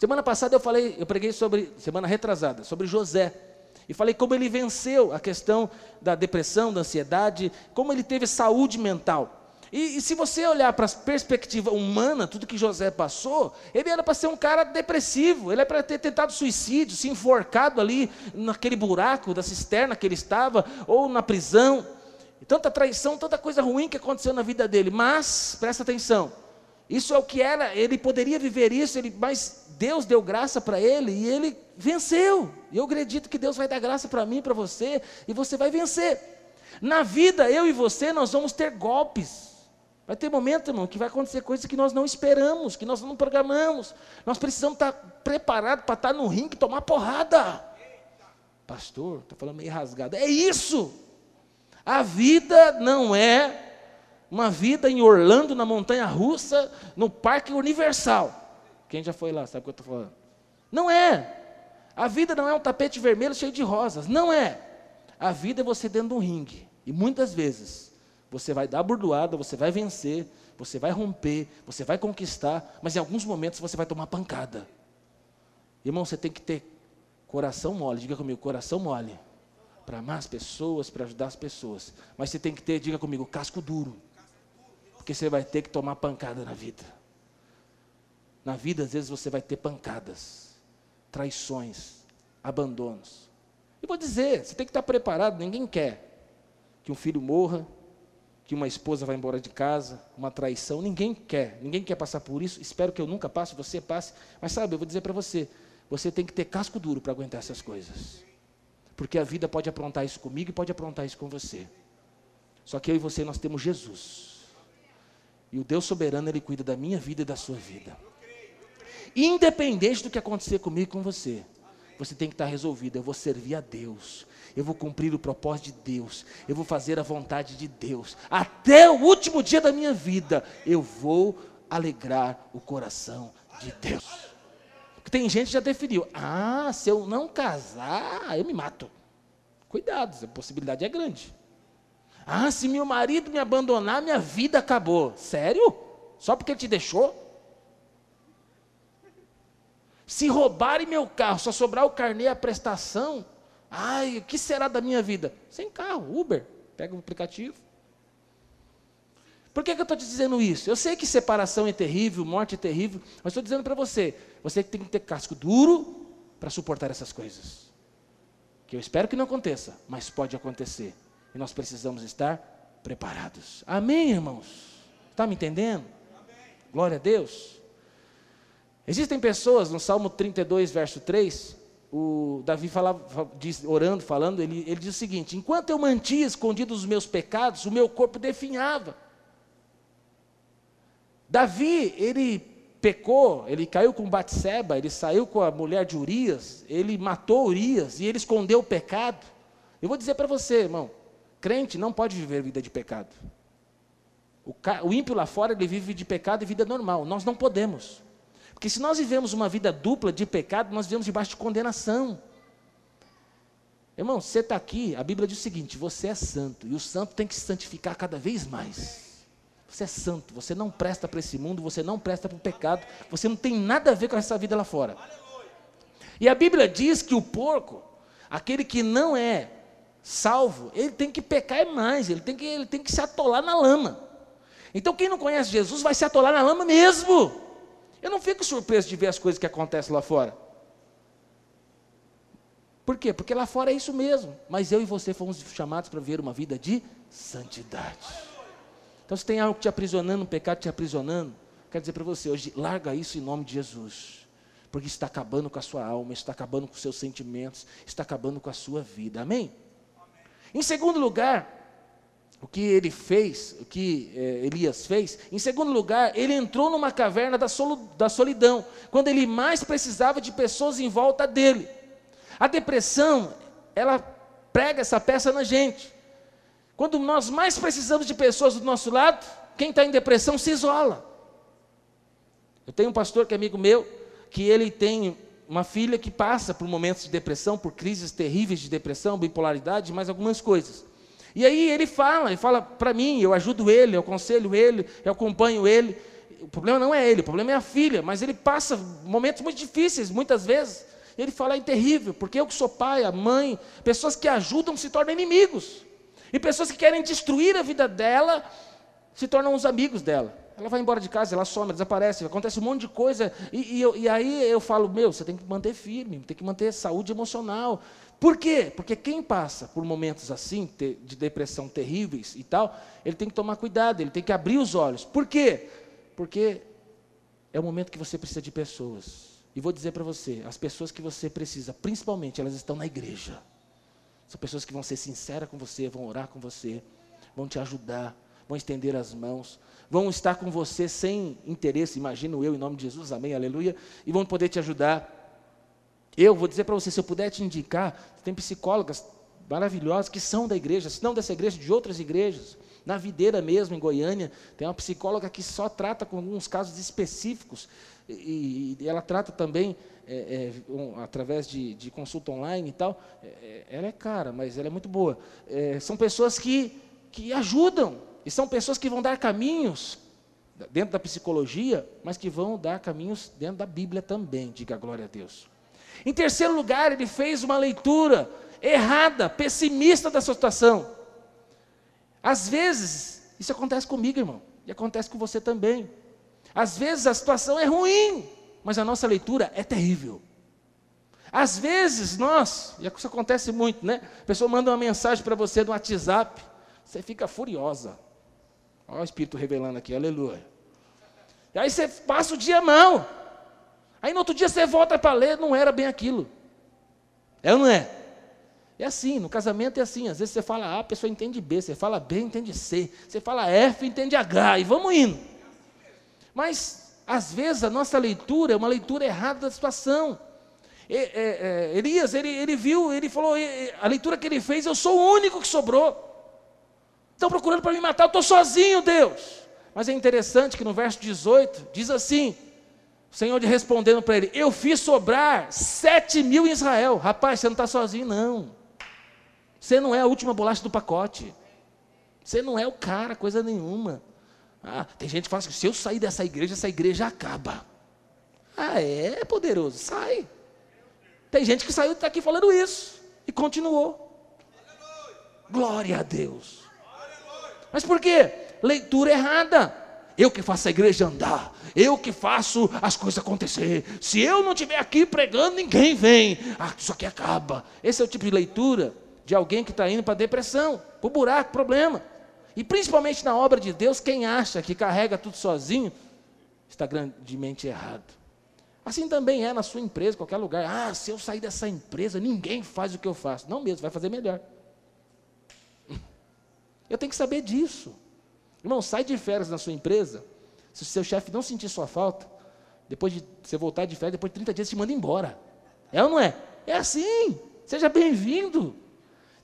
Semana passada eu falei, eu preguei sobre, semana retrasada, sobre José. E falei como ele venceu a questão da depressão, da ansiedade, como ele teve saúde mental. E, e se você olhar para a perspectiva humana, tudo que José passou, ele era para ser um cara depressivo, ele era para ter tentado suicídio, se enforcado ali naquele buraco da cisterna que ele estava, ou na prisão. E tanta traição, tanta coisa ruim que aconteceu na vida dele. Mas, presta atenção, isso é o que era, ele poderia viver isso, ele, mas Deus deu graça para ele e ele venceu. E eu acredito que Deus vai dar graça para mim, para você, e você vai vencer. Na vida, eu e você, nós vamos ter golpes. Vai ter momento, irmão, que vai acontecer coisas que nós não esperamos, que nós não programamos. Nós precisamos estar preparados para estar no ringue e tomar porrada. Pastor, estou falando meio rasgado. É isso. A vida não é uma vida em Orlando, na montanha russa, no Parque Universal. Quem já foi lá sabe o que eu estou falando. Não é. A vida não é um tapete vermelho cheio de rosas. Não é. A vida é você dentro de um ringue. E muitas vezes você vai dar burdoada, você vai vencer, você vai romper, você vai conquistar, mas em alguns momentos você vai tomar pancada. Irmão, você tem que ter coração mole, diga comigo, coração mole. Para amar as pessoas, para ajudar as pessoas. Mas você tem que ter, diga comigo, casco duro. Porque você vai ter que tomar pancada na vida. Na vida, às vezes, você vai ter pancadas, traições, abandonos. E vou dizer, você tem que estar preparado, ninguém quer que um filho morra, que uma esposa vá embora de casa, uma traição, ninguém quer, ninguém quer passar por isso. Espero que eu nunca passe, você passe. Mas sabe, eu vou dizer para você, você tem que ter casco duro para aguentar essas coisas. Porque a vida pode aprontar isso comigo e pode aprontar isso com você. Só que eu e você nós temos Jesus. E o Deus soberano ele cuida da minha vida e da sua vida. Independente do que acontecer comigo e com você, você tem que estar resolvido. Eu vou servir a Deus. Eu vou cumprir o propósito de Deus. Eu vou fazer a vontade de Deus. Até o último dia da minha vida, eu vou alegrar o coração de Deus. Porque tem gente que já definiu: ah, se eu não casar, eu me mato. Cuidado, a possibilidade é grande. Ah, se meu marido me abandonar, minha vida acabou. Sério? Só porque ele te deixou? Se roubarem meu carro, só sobrar o carnê a prestação, ai, o que será da minha vida? Sem carro, Uber, pega o aplicativo. Por que, que eu estou te dizendo isso? Eu sei que separação é terrível, morte é terrível, mas estou dizendo para você, você tem que ter casco duro para suportar essas coisas. Que eu espero que não aconteça, mas pode acontecer. E nós precisamos estar preparados. Amém, irmãos? Está me entendendo? Amém. Glória a Deus. Existem pessoas, no Salmo 32, verso 3, o Davi falava, diz, orando, falando, ele, ele diz o seguinte: Enquanto eu mantinha escondidos os meus pecados, o meu corpo definhava. Davi, ele pecou, ele caiu com Batseba, ele saiu com a mulher de Urias, ele matou Urias e ele escondeu o pecado. Eu vou dizer para você, irmão, crente não pode viver vida de pecado. O, o ímpio lá fora, ele vive de pecado e vida normal. Nós não podemos. Porque se nós vivemos uma vida dupla de pecado, nós vivemos debaixo de condenação. Irmão, você está aqui, a Bíblia diz o seguinte: você é santo, e o santo tem que se santificar cada vez mais. Você é santo, você não presta para esse mundo, você não presta para o pecado, você não tem nada a ver com essa vida lá fora. E a Bíblia diz que o porco, aquele que não é salvo, ele tem que pecar mais, ele tem que, ele tem que se atolar na lama. Então quem não conhece Jesus vai se atolar na lama mesmo. Eu não fico surpreso de ver as coisas que acontecem lá fora. Por quê? Porque lá fora é isso mesmo. Mas eu e você fomos chamados para ver uma vida de santidade. Então, se tem algo te aprisionando, um pecado te aprisionando, quero dizer para você hoje, larga isso em nome de Jesus. Porque está acabando com a sua alma, está acabando com os seus sentimentos, está acabando com a sua vida. Amém? Em segundo lugar, o que ele fez, o que eh, Elias fez. Em segundo lugar, ele entrou numa caverna da, da solidão, quando ele mais precisava de pessoas em volta dele. A depressão, ela prega essa peça na gente. Quando nós mais precisamos de pessoas do nosso lado, quem está em depressão se isola. Eu tenho um pastor que é amigo meu, que ele tem uma filha que passa por momentos de depressão, por crises terríveis de depressão, bipolaridade, mais algumas coisas. E aí ele fala, ele fala para mim, eu ajudo ele, eu aconselho ele, eu acompanho ele. O problema não é ele, o problema é a filha, mas ele passa momentos muito difíceis, muitas vezes. Ele fala, é terrível, porque eu que sou pai, a mãe, pessoas que ajudam se tornam inimigos. E pessoas que querem destruir a vida dela se tornam os amigos dela. Ela vai embora de casa, ela some, desaparece, acontece um monte de coisa. E, e, eu, e aí eu falo, meu, você tem que manter firme, tem que manter saúde emocional. Por quê? Porque quem passa por momentos assim, de depressão terríveis e tal, ele tem que tomar cuidado, ele tem que abrir os olhos. Por quê? Porque é o momento que você precisa de pessoas. E vou dizer para você, as pessoas que você precisa, principalmente, elas estão na igreja. São pessoas que vão ser sinceras com você, vão orar com você, vão te ajudar, vão estender as mãos, vão estar com você sem interesse, imagino eu, em nome de Jesus, amém, aleluia, e vão poder te ajudar. Eu vou dizer para você, se eu puder te indicar, tem psicólogas maravilhosas que são da igreja, se não dessa igreja, de outras igrejas. Na videira mesmo, em Goiânia, tem uma psicóloga que só trata com alguns casos específicos, e, e ela trata também é, é, um, através de, de, consulta online e tal. É, é ela é cara, mas ela é muito boa. É, são pessoas que, que ajudam, e são pessoas que vão dar caminhos dentro da psicologia, mas que vão dar caminhos dentro da Bíblia também, diga glória a Deus. Em terceiro lugar, ele fez uma leitura errada, pessimista da situação. Às vezes, isso acontece comigo, irmão, e acontece com você também. Às vezes a situação é ruim, mas a nossa leitura é terrível. Às vezes nós, e isso acontece muito, né? A pessoa manda uma mensagem para você no WhatsApp, você fica furiosa. Olha o Espírito revelando aqui, aleluia. E aí você passa o dia mal. Aí no outro dia você volta para ler, não era bem aquilo. É ou não é? É assim, no casamento é assim. Às vezes você fala A, a pessoa entende B. Você fala B, entende C. Você fala F, entende H. E vamos indo. Mas, às vezes, a nossa leitura é uma leitura errada da situação. É, é, é, Elias, ele, ele viu, ele falou, a leitura que ele fez, eu sou o único que sobrou. Estão procurando para me matar, eu estou sozinho, Deus. Mas é interessante que no verso 18, diz assim: o Senhor respondendo para ele: Eu fiz sobrar sete mil em Israel. Rapaz, você não está sozinho, não. Você não é a última bolacha do pacote. Você não é o cara, coisa nenhuma. Ah, tem gente que fala assim: se eu sair dessa igreja, essa igreja acaba. Ah, é, é poderoso, sai. Tem gente que saiu e está aqui falando isso. E continuou. Glória a Deus. Mas por quê? Leitura errada. Eu que faço a igreja andar, eu que faço as coisas acontecer. Se eu não estiver aqui pregando, ninguém vem. Ah, isso aqui acaba. Esse é o tipo de leitura de alguém que está indo para depressão, para o buraco, problema. E principalmente na obra de Deus, quem acha que carrega tudo sozinho, está grandemente errado. Assim também é na sua empresa, qualquer lugar. Ah, se eu sair dessa empresa, ninguém faz o que eu faço. Não mesmo, vai fazer melhor. Eu tenho que saber disso. Irmão, sai de férias na sua empresa. Se o seu chefe não sentir sua falta, depois de você voltar de férias, depois de 30 dias, te manda embora. É ou não é? É assim. Seja bem-vindo.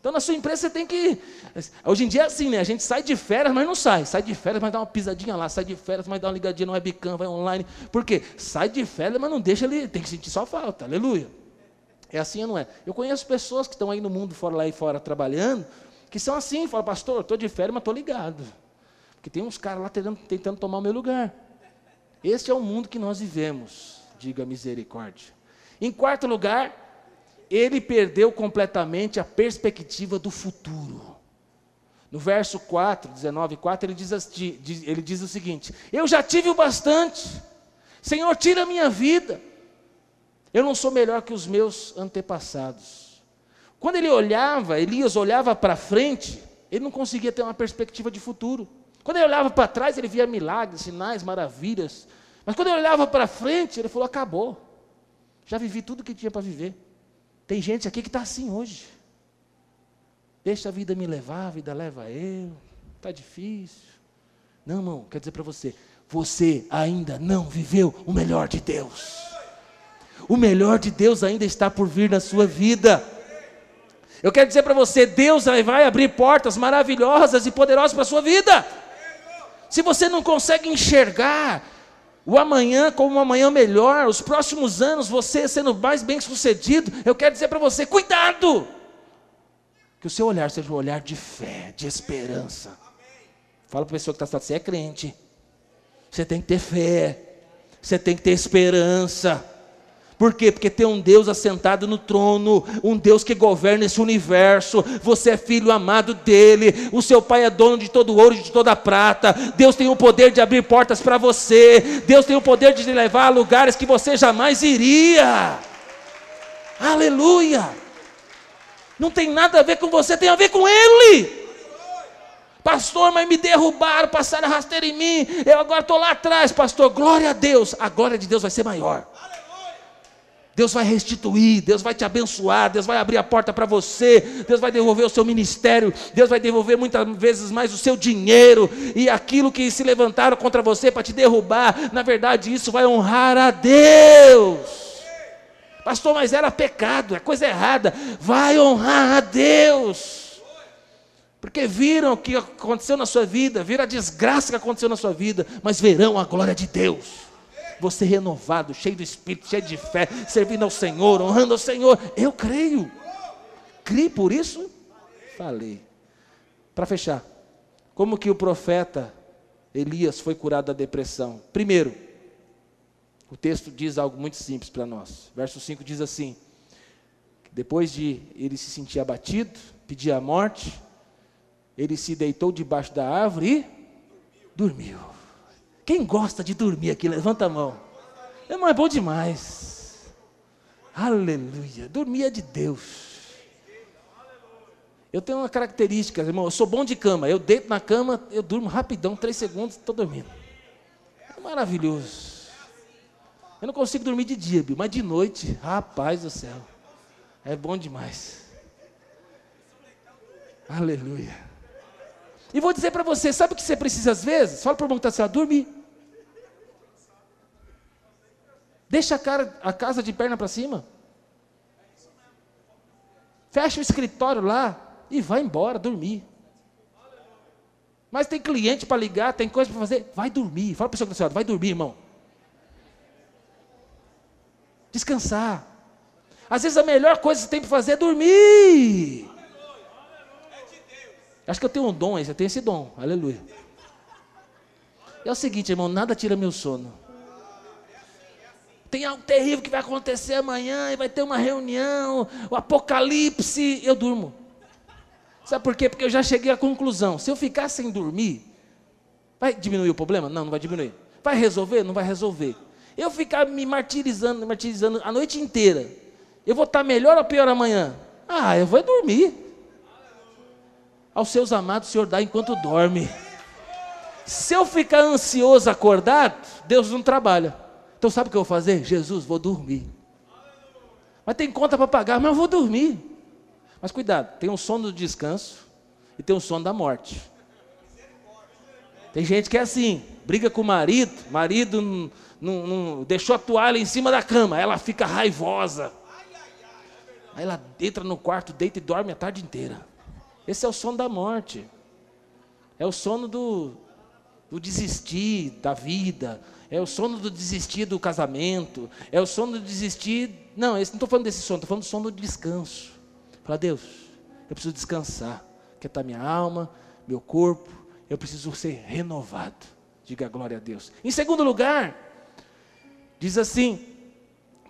Então, na sua empresa, você tem que. Hoje em dia é assim, né? A gente sai de férias, mas não sai. Sai de férias, mas dá uma pisadinha lá. Sai de férias, mas dá uma ligadinha no webcam, vai online. Por quê? Sai de férias, mas não deixa ele. Tem que sentir só falta. Aleluia. É assim ou não é? Eu conheço pessoas que estão aí no mundo, fora lá e fora, trabalhando, que são assim. Falam, pastor, estou de férias, mas estou ligado. Porque tem uns caras lá tentando, tentando tomar o meu lugar. Este é o mundo que nós vivemos, diga misericórdia. Em quarto lugar, ele perdeu completamente a perspectiva do futuro. No verso 4, 19, 4, ele diz, ele diz o seguinte: Eu já tive o bastante, Senhor, tira a minha vida. Eu não sou melhor que os meus antepassados. Quando ele olhava, Elias olhava para frente, ele não conseguia ter uma perspectiva de futuro. Quando ele olhava para trás, ele via milagres, sinais, maravilhas. Mas quando ele olhava para frente, ele falou: acabou. Já vivi tudo que tinha para viver. Tem gente aqui que está assim hoje. Deixa a vida me levar, a vida leva eu. Está difícil. Não, irmão, quer dizer para você: você ainda não viveu o melhor de Deus. O melhor de Deus ainda está por vir na sua vida. Eu quero dizer para você: Deus vai abrir portas maravilhosas e poderosas para a sua vida. Se você não consegue enxergar o amanhã como um amanhã melhor, os próximos anos você sendo mais bem sucedido, eu quero dizer para você: cuidado! Que o seu olhar seja um olhar de fé, de esperança. Fala para a pessoa que está você é crente. Você tem que ter fé, você tem que ter esperança. Por quê? Porque tem um Deus assentado no trono, um Deus que governa esse universo. Você é filho amado dele, o seu pai é dono de todo ouro e de toda prata. Deus tem o poder de abrir portas para você. Deus tem o poder de te levar a lugares que você jamais iria. Aleluia! Não tem nada a ver com você, tem a ver com ele. Pastor, mas me derrubaram, passaram a rasteira em mim. Eu agora estou lá atrás, pastor. Glória a Deus. A glória de Deus vai ser maior. Deus vai restituir, Deus vai te abençoar, Deus vai abrir a porta para você, Deus vai devolver o seu ministério, Deus vai devolver muitas vezes mais o seu dinheiro e aquilo que se levantaram contra você para te derrubar, na verdade isso vai honrar a Deus. Pastor, mas era pecado, é coisa errada. Vai honrar a Deus. Porque viram o que aconteceu na sua vida, viram a desgraça que aconteceu na sua vida, mas verão a glória de Deus você renovado, cheio do Espírito, cheio de fé, servindo ao Senhor, honrando ao Senhor. Eu creio. Crie por isso? Falei. Para fechar, como que o profeta Elias foi curado da depressão? Primeiro, O texto diz algo muito simples para nós. Verso 5 diz assim: Depois de ele se sentir abatido, pedir a morte, ele se deitou debaixo da árvore e dormiu. Quem gosta de dormir aqui, levanta a mão. Irmão, é bom demais. Aleluia. Dormir é de Deus. Eu tenho uma característica, irmão, eu sou bom de cama. Eu deito na cama, eu durmo rapidão, três segundos, estou dormindo. É maravilhoso. Eu não consigo dormir de dia, mas de noite, rapaz do céu. É bom demais. Aleluia. E vou dizer para você, sabe o que você precisa às vezes? Fala para o irmão que está assim, dormir. Deixa a, cara, a casa de perna para cima. Fecha o escritório lá, e vai embora dormir. Mas tem cliente para ligar, tem coisa para fazer, vai dormir. Fala para o está vai dormir, irmão. Descansar. Às vezes a melhor coisa que você tem para fazer é dormir. Acho que eu tenho um dom, eu tenho esse dom. Aleluia. É o seguinte, irmão, nada tira meu sono. Tem algo terrível que vai acontecer amanhã, e vai ter uma reunião, o apocalipse, eu durmo. Sabe por quê? Porque eu já cheguei à conclusão: se eu ficar sem dormir, vai diminuir o problema? Não, não vai diminuir. Vai resolver? Não vai resolver. Eu ficar me martirizando, martirizando a noite inteira, eu vou estar melhor ou pior amanhã? Ah, eu vou dormir. Aos seus amados o Senhor dá enquanto dorme. Se eu ficar ansioso acordado, Deus não trabalha. Então sabe o que eu vou fazer? Jesus, vou dormir. Mas tem conta para pagar, mas eu vou dormir. Mas cuidado, tem um sono do descanso e tem um sono da morte. Tem gente que é assim, briga com o marido, marido não, não, não, deixou a toalha em cima da cama, ela fica raivosa. Aí ela entra no quarto, deita e dorme a tarde inteira. Esse é o sono da morte. É o sono do, do desistir da vida. É o sono do desistir do casamento. É o sono do desistir. Não, não estou falando desse sono, estou falando do sono do descanso. Fala, Deus, eu preciso descansar. Que está minha alma, meu corpo, eu preciso ser renovado. Diga glória a Deus. Em segundo lugar, diz assim,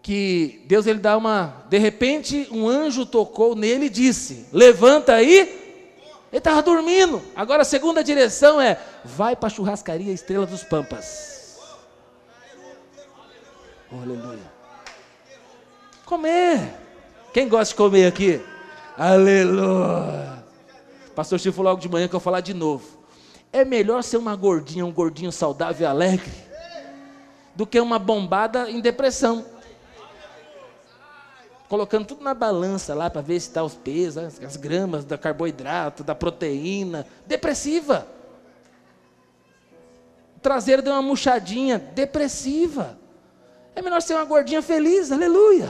que Deus ele dá uma, de repente um anjo tocou nele e disse: "Levanta aí". Ele estava dormindo. Agora a segunda direção é: vai para a churrascaria Estrela dos Pampas. Aleluia. Comer. Quem gosta de comer aqui? Aleluia. Pastor Chico falou logo de manhã que eu vou falar de novo. É melhor ser uma gordinha, um gordinho saudável e alegre, do que uma bombada em depressão. Colocando tudo na balança lá para ver se está os pesos, as gramas da carboidrato, da proteína. Depressiva. O traseiro deu uma murchadinha. Depressiva. É melhor ser uma gordinha feliz. Aleluia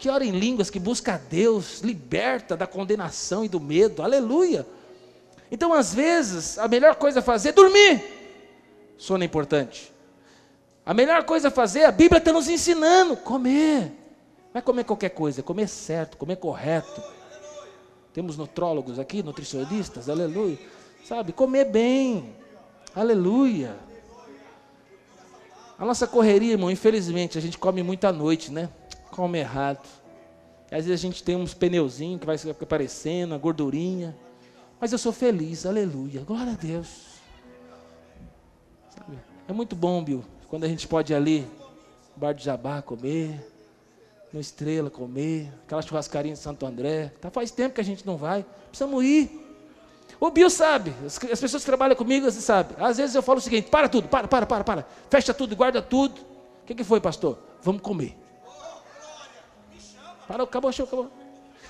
que ora em línguas, que busca a Deus, liberta da condenação e do medo, aleluia. Então, às vezes, a melhor coisa a fazer é dormir. Sono é importante. A melhor coisa a fazer, a Bíblia está nos ensinando, comer. Não é comer qualquer coisa, é comer certo, comer correto. Temos nutrólogos aqui, nutricionistas, aleluia. Sabe, comer bem, aleluia. A nossa correria, irmão, infelizmente, a gente come muita noite, né? come errado. Às vezes a gente tem uns pneuzinhos que vai aparecendo, a gordurinha. Mas eu sou feliz, aleluia, glória a Deus. Sabe? É muito bom, Bill, quando a gente pode ir ali, no bar de Jabá, comer, no Estrela comer, aquela churrascaria em Santo André. Tá, faz tempo que a gente não vai, precisamos ir. O Bill sabe, as, as pessoas que trabalham comigo, você sabe. Às vezes eu falo o seguinte: para tudo, para, para, para, para. Fecha tudo, guarda tudo. O que, que foi, pastor? Vamos comer. Parou, acabou, show, acabou.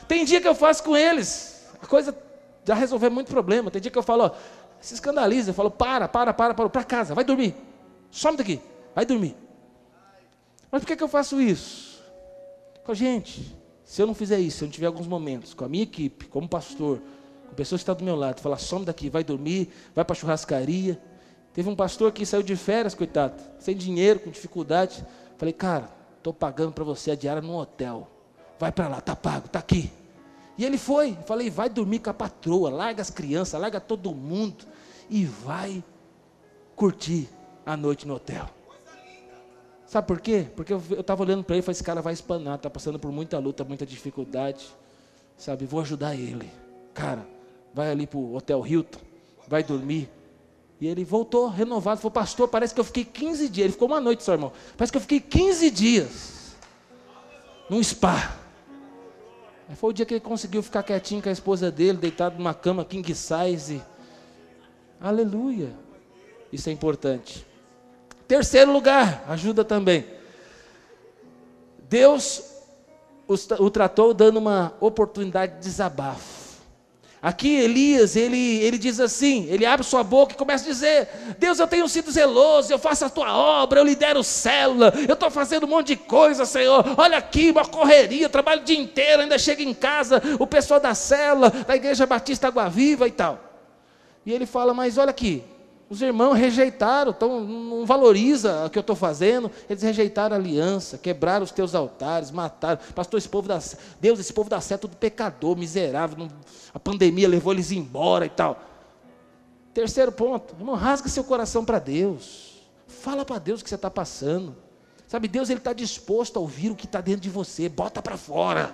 Tem dia que eu faço com eles. A coisa já resolveu muito problema. Tem dia que eu falo, ó, se escandaliza. Eu falo, para, para, para, para, para casa, vai dormir. Some daqui, vai dormir. Mas por que, que eu faço isso? Com a gente, se eu não fizer isso, se eu não tiver alguns momentos com a minha equipe, como pastor, com pessoas que do meu lado, falar, some daqui, vai dormir, vai para a churrascaria. Teve um pastor que saiu de férias, coitado, sem dinheiro, com dificuldade. Falei, cara, estou pagando para você a diária num hotel vai para lá, tá pago, tá aqui. E ele foi, falei, vai dormir com a patroa, larga as crianças, larga todo mundo e vai curtir a noite no hotel. Sabe por quê? Porque eu estava olhando para ele e falei: esse cara vai espanar, está passando por muita luta, muita dificuldade. Sabe, vou ajudar ele. Cara, vai ali para o Hotel Hilton, vai dormir. E ele voltou renovado, falou, pastor, parece que eu fiquei 15 dias. Ele ficou uma noite só, irmão. Parece que eu fiquei 15 dias num spa. Aí foi o dia que ele conseguiu ficar quietinho com a esposa dele, deitado numa cama king size. Aleluia. Isso é importante. Terceiro lugar, ajuda também. Deus o tratou dando uma oportunidade de desabafo. Aqui Elias, ele, ele diz assim, ele abre sua boca e começa a dizer, Deus eu tenho sido zeloso, eu faço a tua obra, eu lidero célula, eu estou fazendo um monte de coisa, Senhor, olha aqui, uma correria, trabalho o dia inteiro, ainda chega em casa, o pessoal da célula, da igreja batista Água Viva e tal. E ele fala, mas olha aqui, os irmãos rejeitaram, então não valoriza o que eu estou fazendo. Eles rejeitaram a aliança, quebraram os teus altares, mataram. Pastor, esse povo da Deus, esse povo da certo tudo pecador, miserável. Não, a pandemia levou eles embora e tal. Terceiro ponto, irmão, rasga seu coração para Deus. Fala para Deus o que você está passando. Sabe, Deus ele está disposto a ouvir o que está dentro de você. Bota para fora.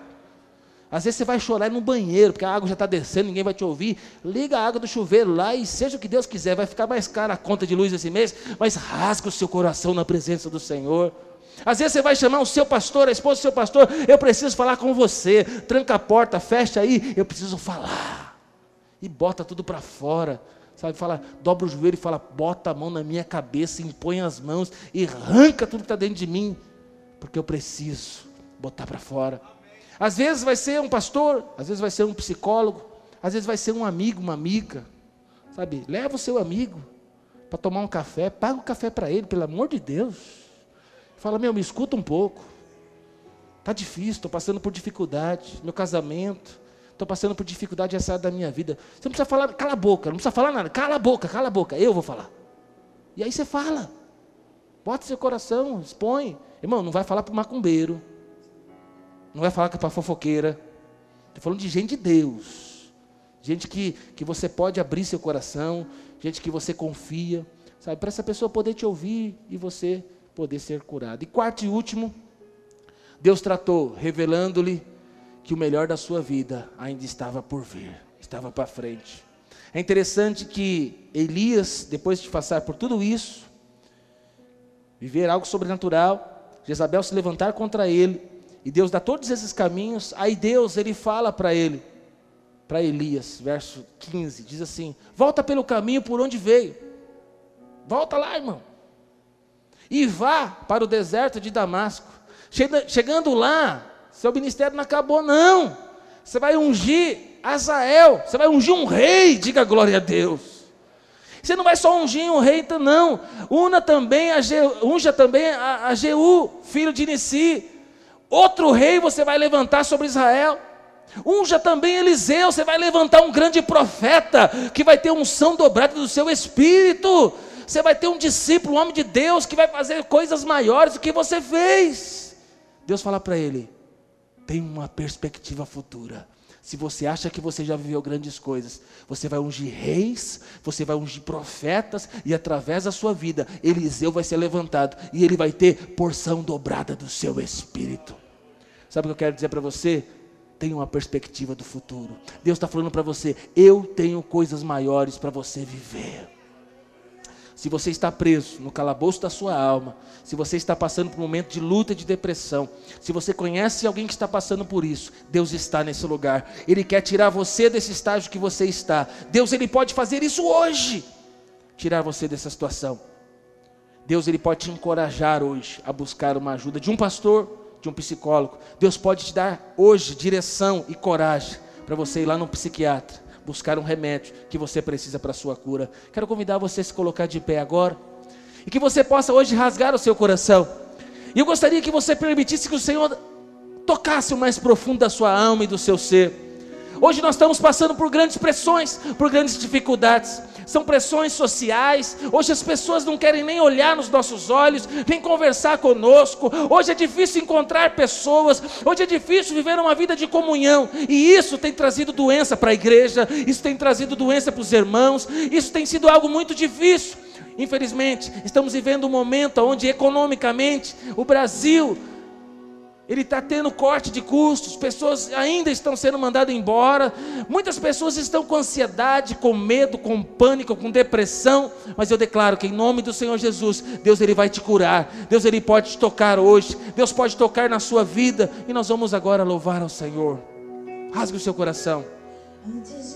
Às vezes você vai chorar no banheiro, porque a água já está descendo, ninguém vai te ouvir. Liga a água do chuveiro lá e seja o que Deus quiser, vai ficar mais cara a conta de luz esse mês, mas rasga o seu coração na presença do Senhor. Às vezes você vai chamar o seu pastor, a esposa do seu pastor, eu preciso falar com você. Tranca a porta, fecha aí, eu preciso falar. E bota tudo para fora. Sabe, fala, dobra o joelho e fala, bota a mão na minha cabeça, impõe as mãos e arranca tudo que está dentro de mim, porque eu preciso botar para fora. Às vezes vai ser um pastor, às vezes vai ser um psicólogo, às vezes vai ser um amigo, uma amiga. Sabe? Leva o seu amigo para tomar um café, paga o café para ele, pelo amor de Deus. Fala, meu, me escuta um pouco. Está difícil, estou passando por dificuldade, meu casamento, estou passando por dificuldade essa da minha vida. Você não precisa falar, cala a boca, não precisa falar nada, cala a boca, cala a boca, eu vou falar. E aí você fala, bota seu coração, expõe. Irmão, não vai falar para o macumbeiro, não vai falar que é para fofoqueira. Estou falando de gente de Deus. Gente que, que você pode abrir seu coração. Gente que você confia. Sabe? Para essa pessoa poder te ouvir e você poder ser curado. E quarto e último, Deus tratou, revelando-lhe que o melhor da sua vida ainda estava por vir, estava para frente. É interessante que Elias, depois de passar por tudo isso, viver algo sobrenatural, Jezabel se levantar contra ele, e Deus dá todos esses caminhos. Aí Deus, ele fala para ele, para Elias, verso 15, diz assim: Volta pelo caminho por onde veio. Volta lá, irmão. E vá para o deserto de Damasco. Chegando lá, seu ministério não acabou, não. Você vai ungir Azael, você vai ungir um rei, diga glória a Deus. Você não vai só ungir um rei, então não. Una também a Je, unja também a, a Jeú, filho de Nissi. Outro rei você vai levantar sobre Israel. Unja também Eliseu, você vai levantar um grande profeta que vai ter unção dobrada do seu espírito. Você vai ter um discípulo, um homem de Deus que vai fazer coisas maiores do que você fez. Deus fala para ele: tem uma perspectiva futura. Se você acha que você já viveu grandes coisas, você vai ungir reis, você vai ungir profetas, e através da sua vida, Eliseu vai ser levantado e ele vai ter porção dobrada do seu espírito. Sabe o que eu quero dizer para você? Tenha uma perspectiva do futuro. Deus está falando para você: eu tenho coisas maiores para você viver. Se você está preso no calabouço da sua alma, se você está passando por um momento de luta e de depressão, se você conhece alguém que está passando por isso, Deus está nesse lugar. Ele quer tirar você desse estágio que você está. Deus ele pode fazer isso hoje. Tirar você dessa situação. Deus ele pode te encorajar hoje a buscar uma ajuda de um pastor, de um psicólogo. Deus pode te dar hoje direção e coragem para você ir lá no psiquiatra buscar um remédio que você precisa para a sua cura. Quero convidar você a se colocar de pé agora e que você possa hoje rasgar o seu coração. E eu gostaria que você permitisse que o Senhor tocasse o mais profundo da sua alma e do seu ser. Hoje nós estamos passando por grandes pressões, por grandes dificuldades. São pressões sociais. Hoje as pessoas não querem nem olhar nos nossos olhos, nem conversar conosco. Hoje é difícil encontrar pessoas. Hoje é difícil viver uma vida de comunhão. E isso tem trazido doença para a igreja. Isso tem trazido doença para os irmãos. Isso tem sido algo muito difícil. Infelizmente, estamos vivendo um momento onde economicamente o Brasil ele está tendo corte de custos, pessoas ainda estão sendo mandadas embora, muitas pessoas estão com ansiedade, com medo, com pânico, com depressão, mas eu declaro que em nome do Senhor Jesus, Deus ele vai te curar, Deus ele pode te tocar hoje, Deus pode tocar na sua vida, e nós vamos agora louvar ao Senhor. Rasgue o seu coração. Antes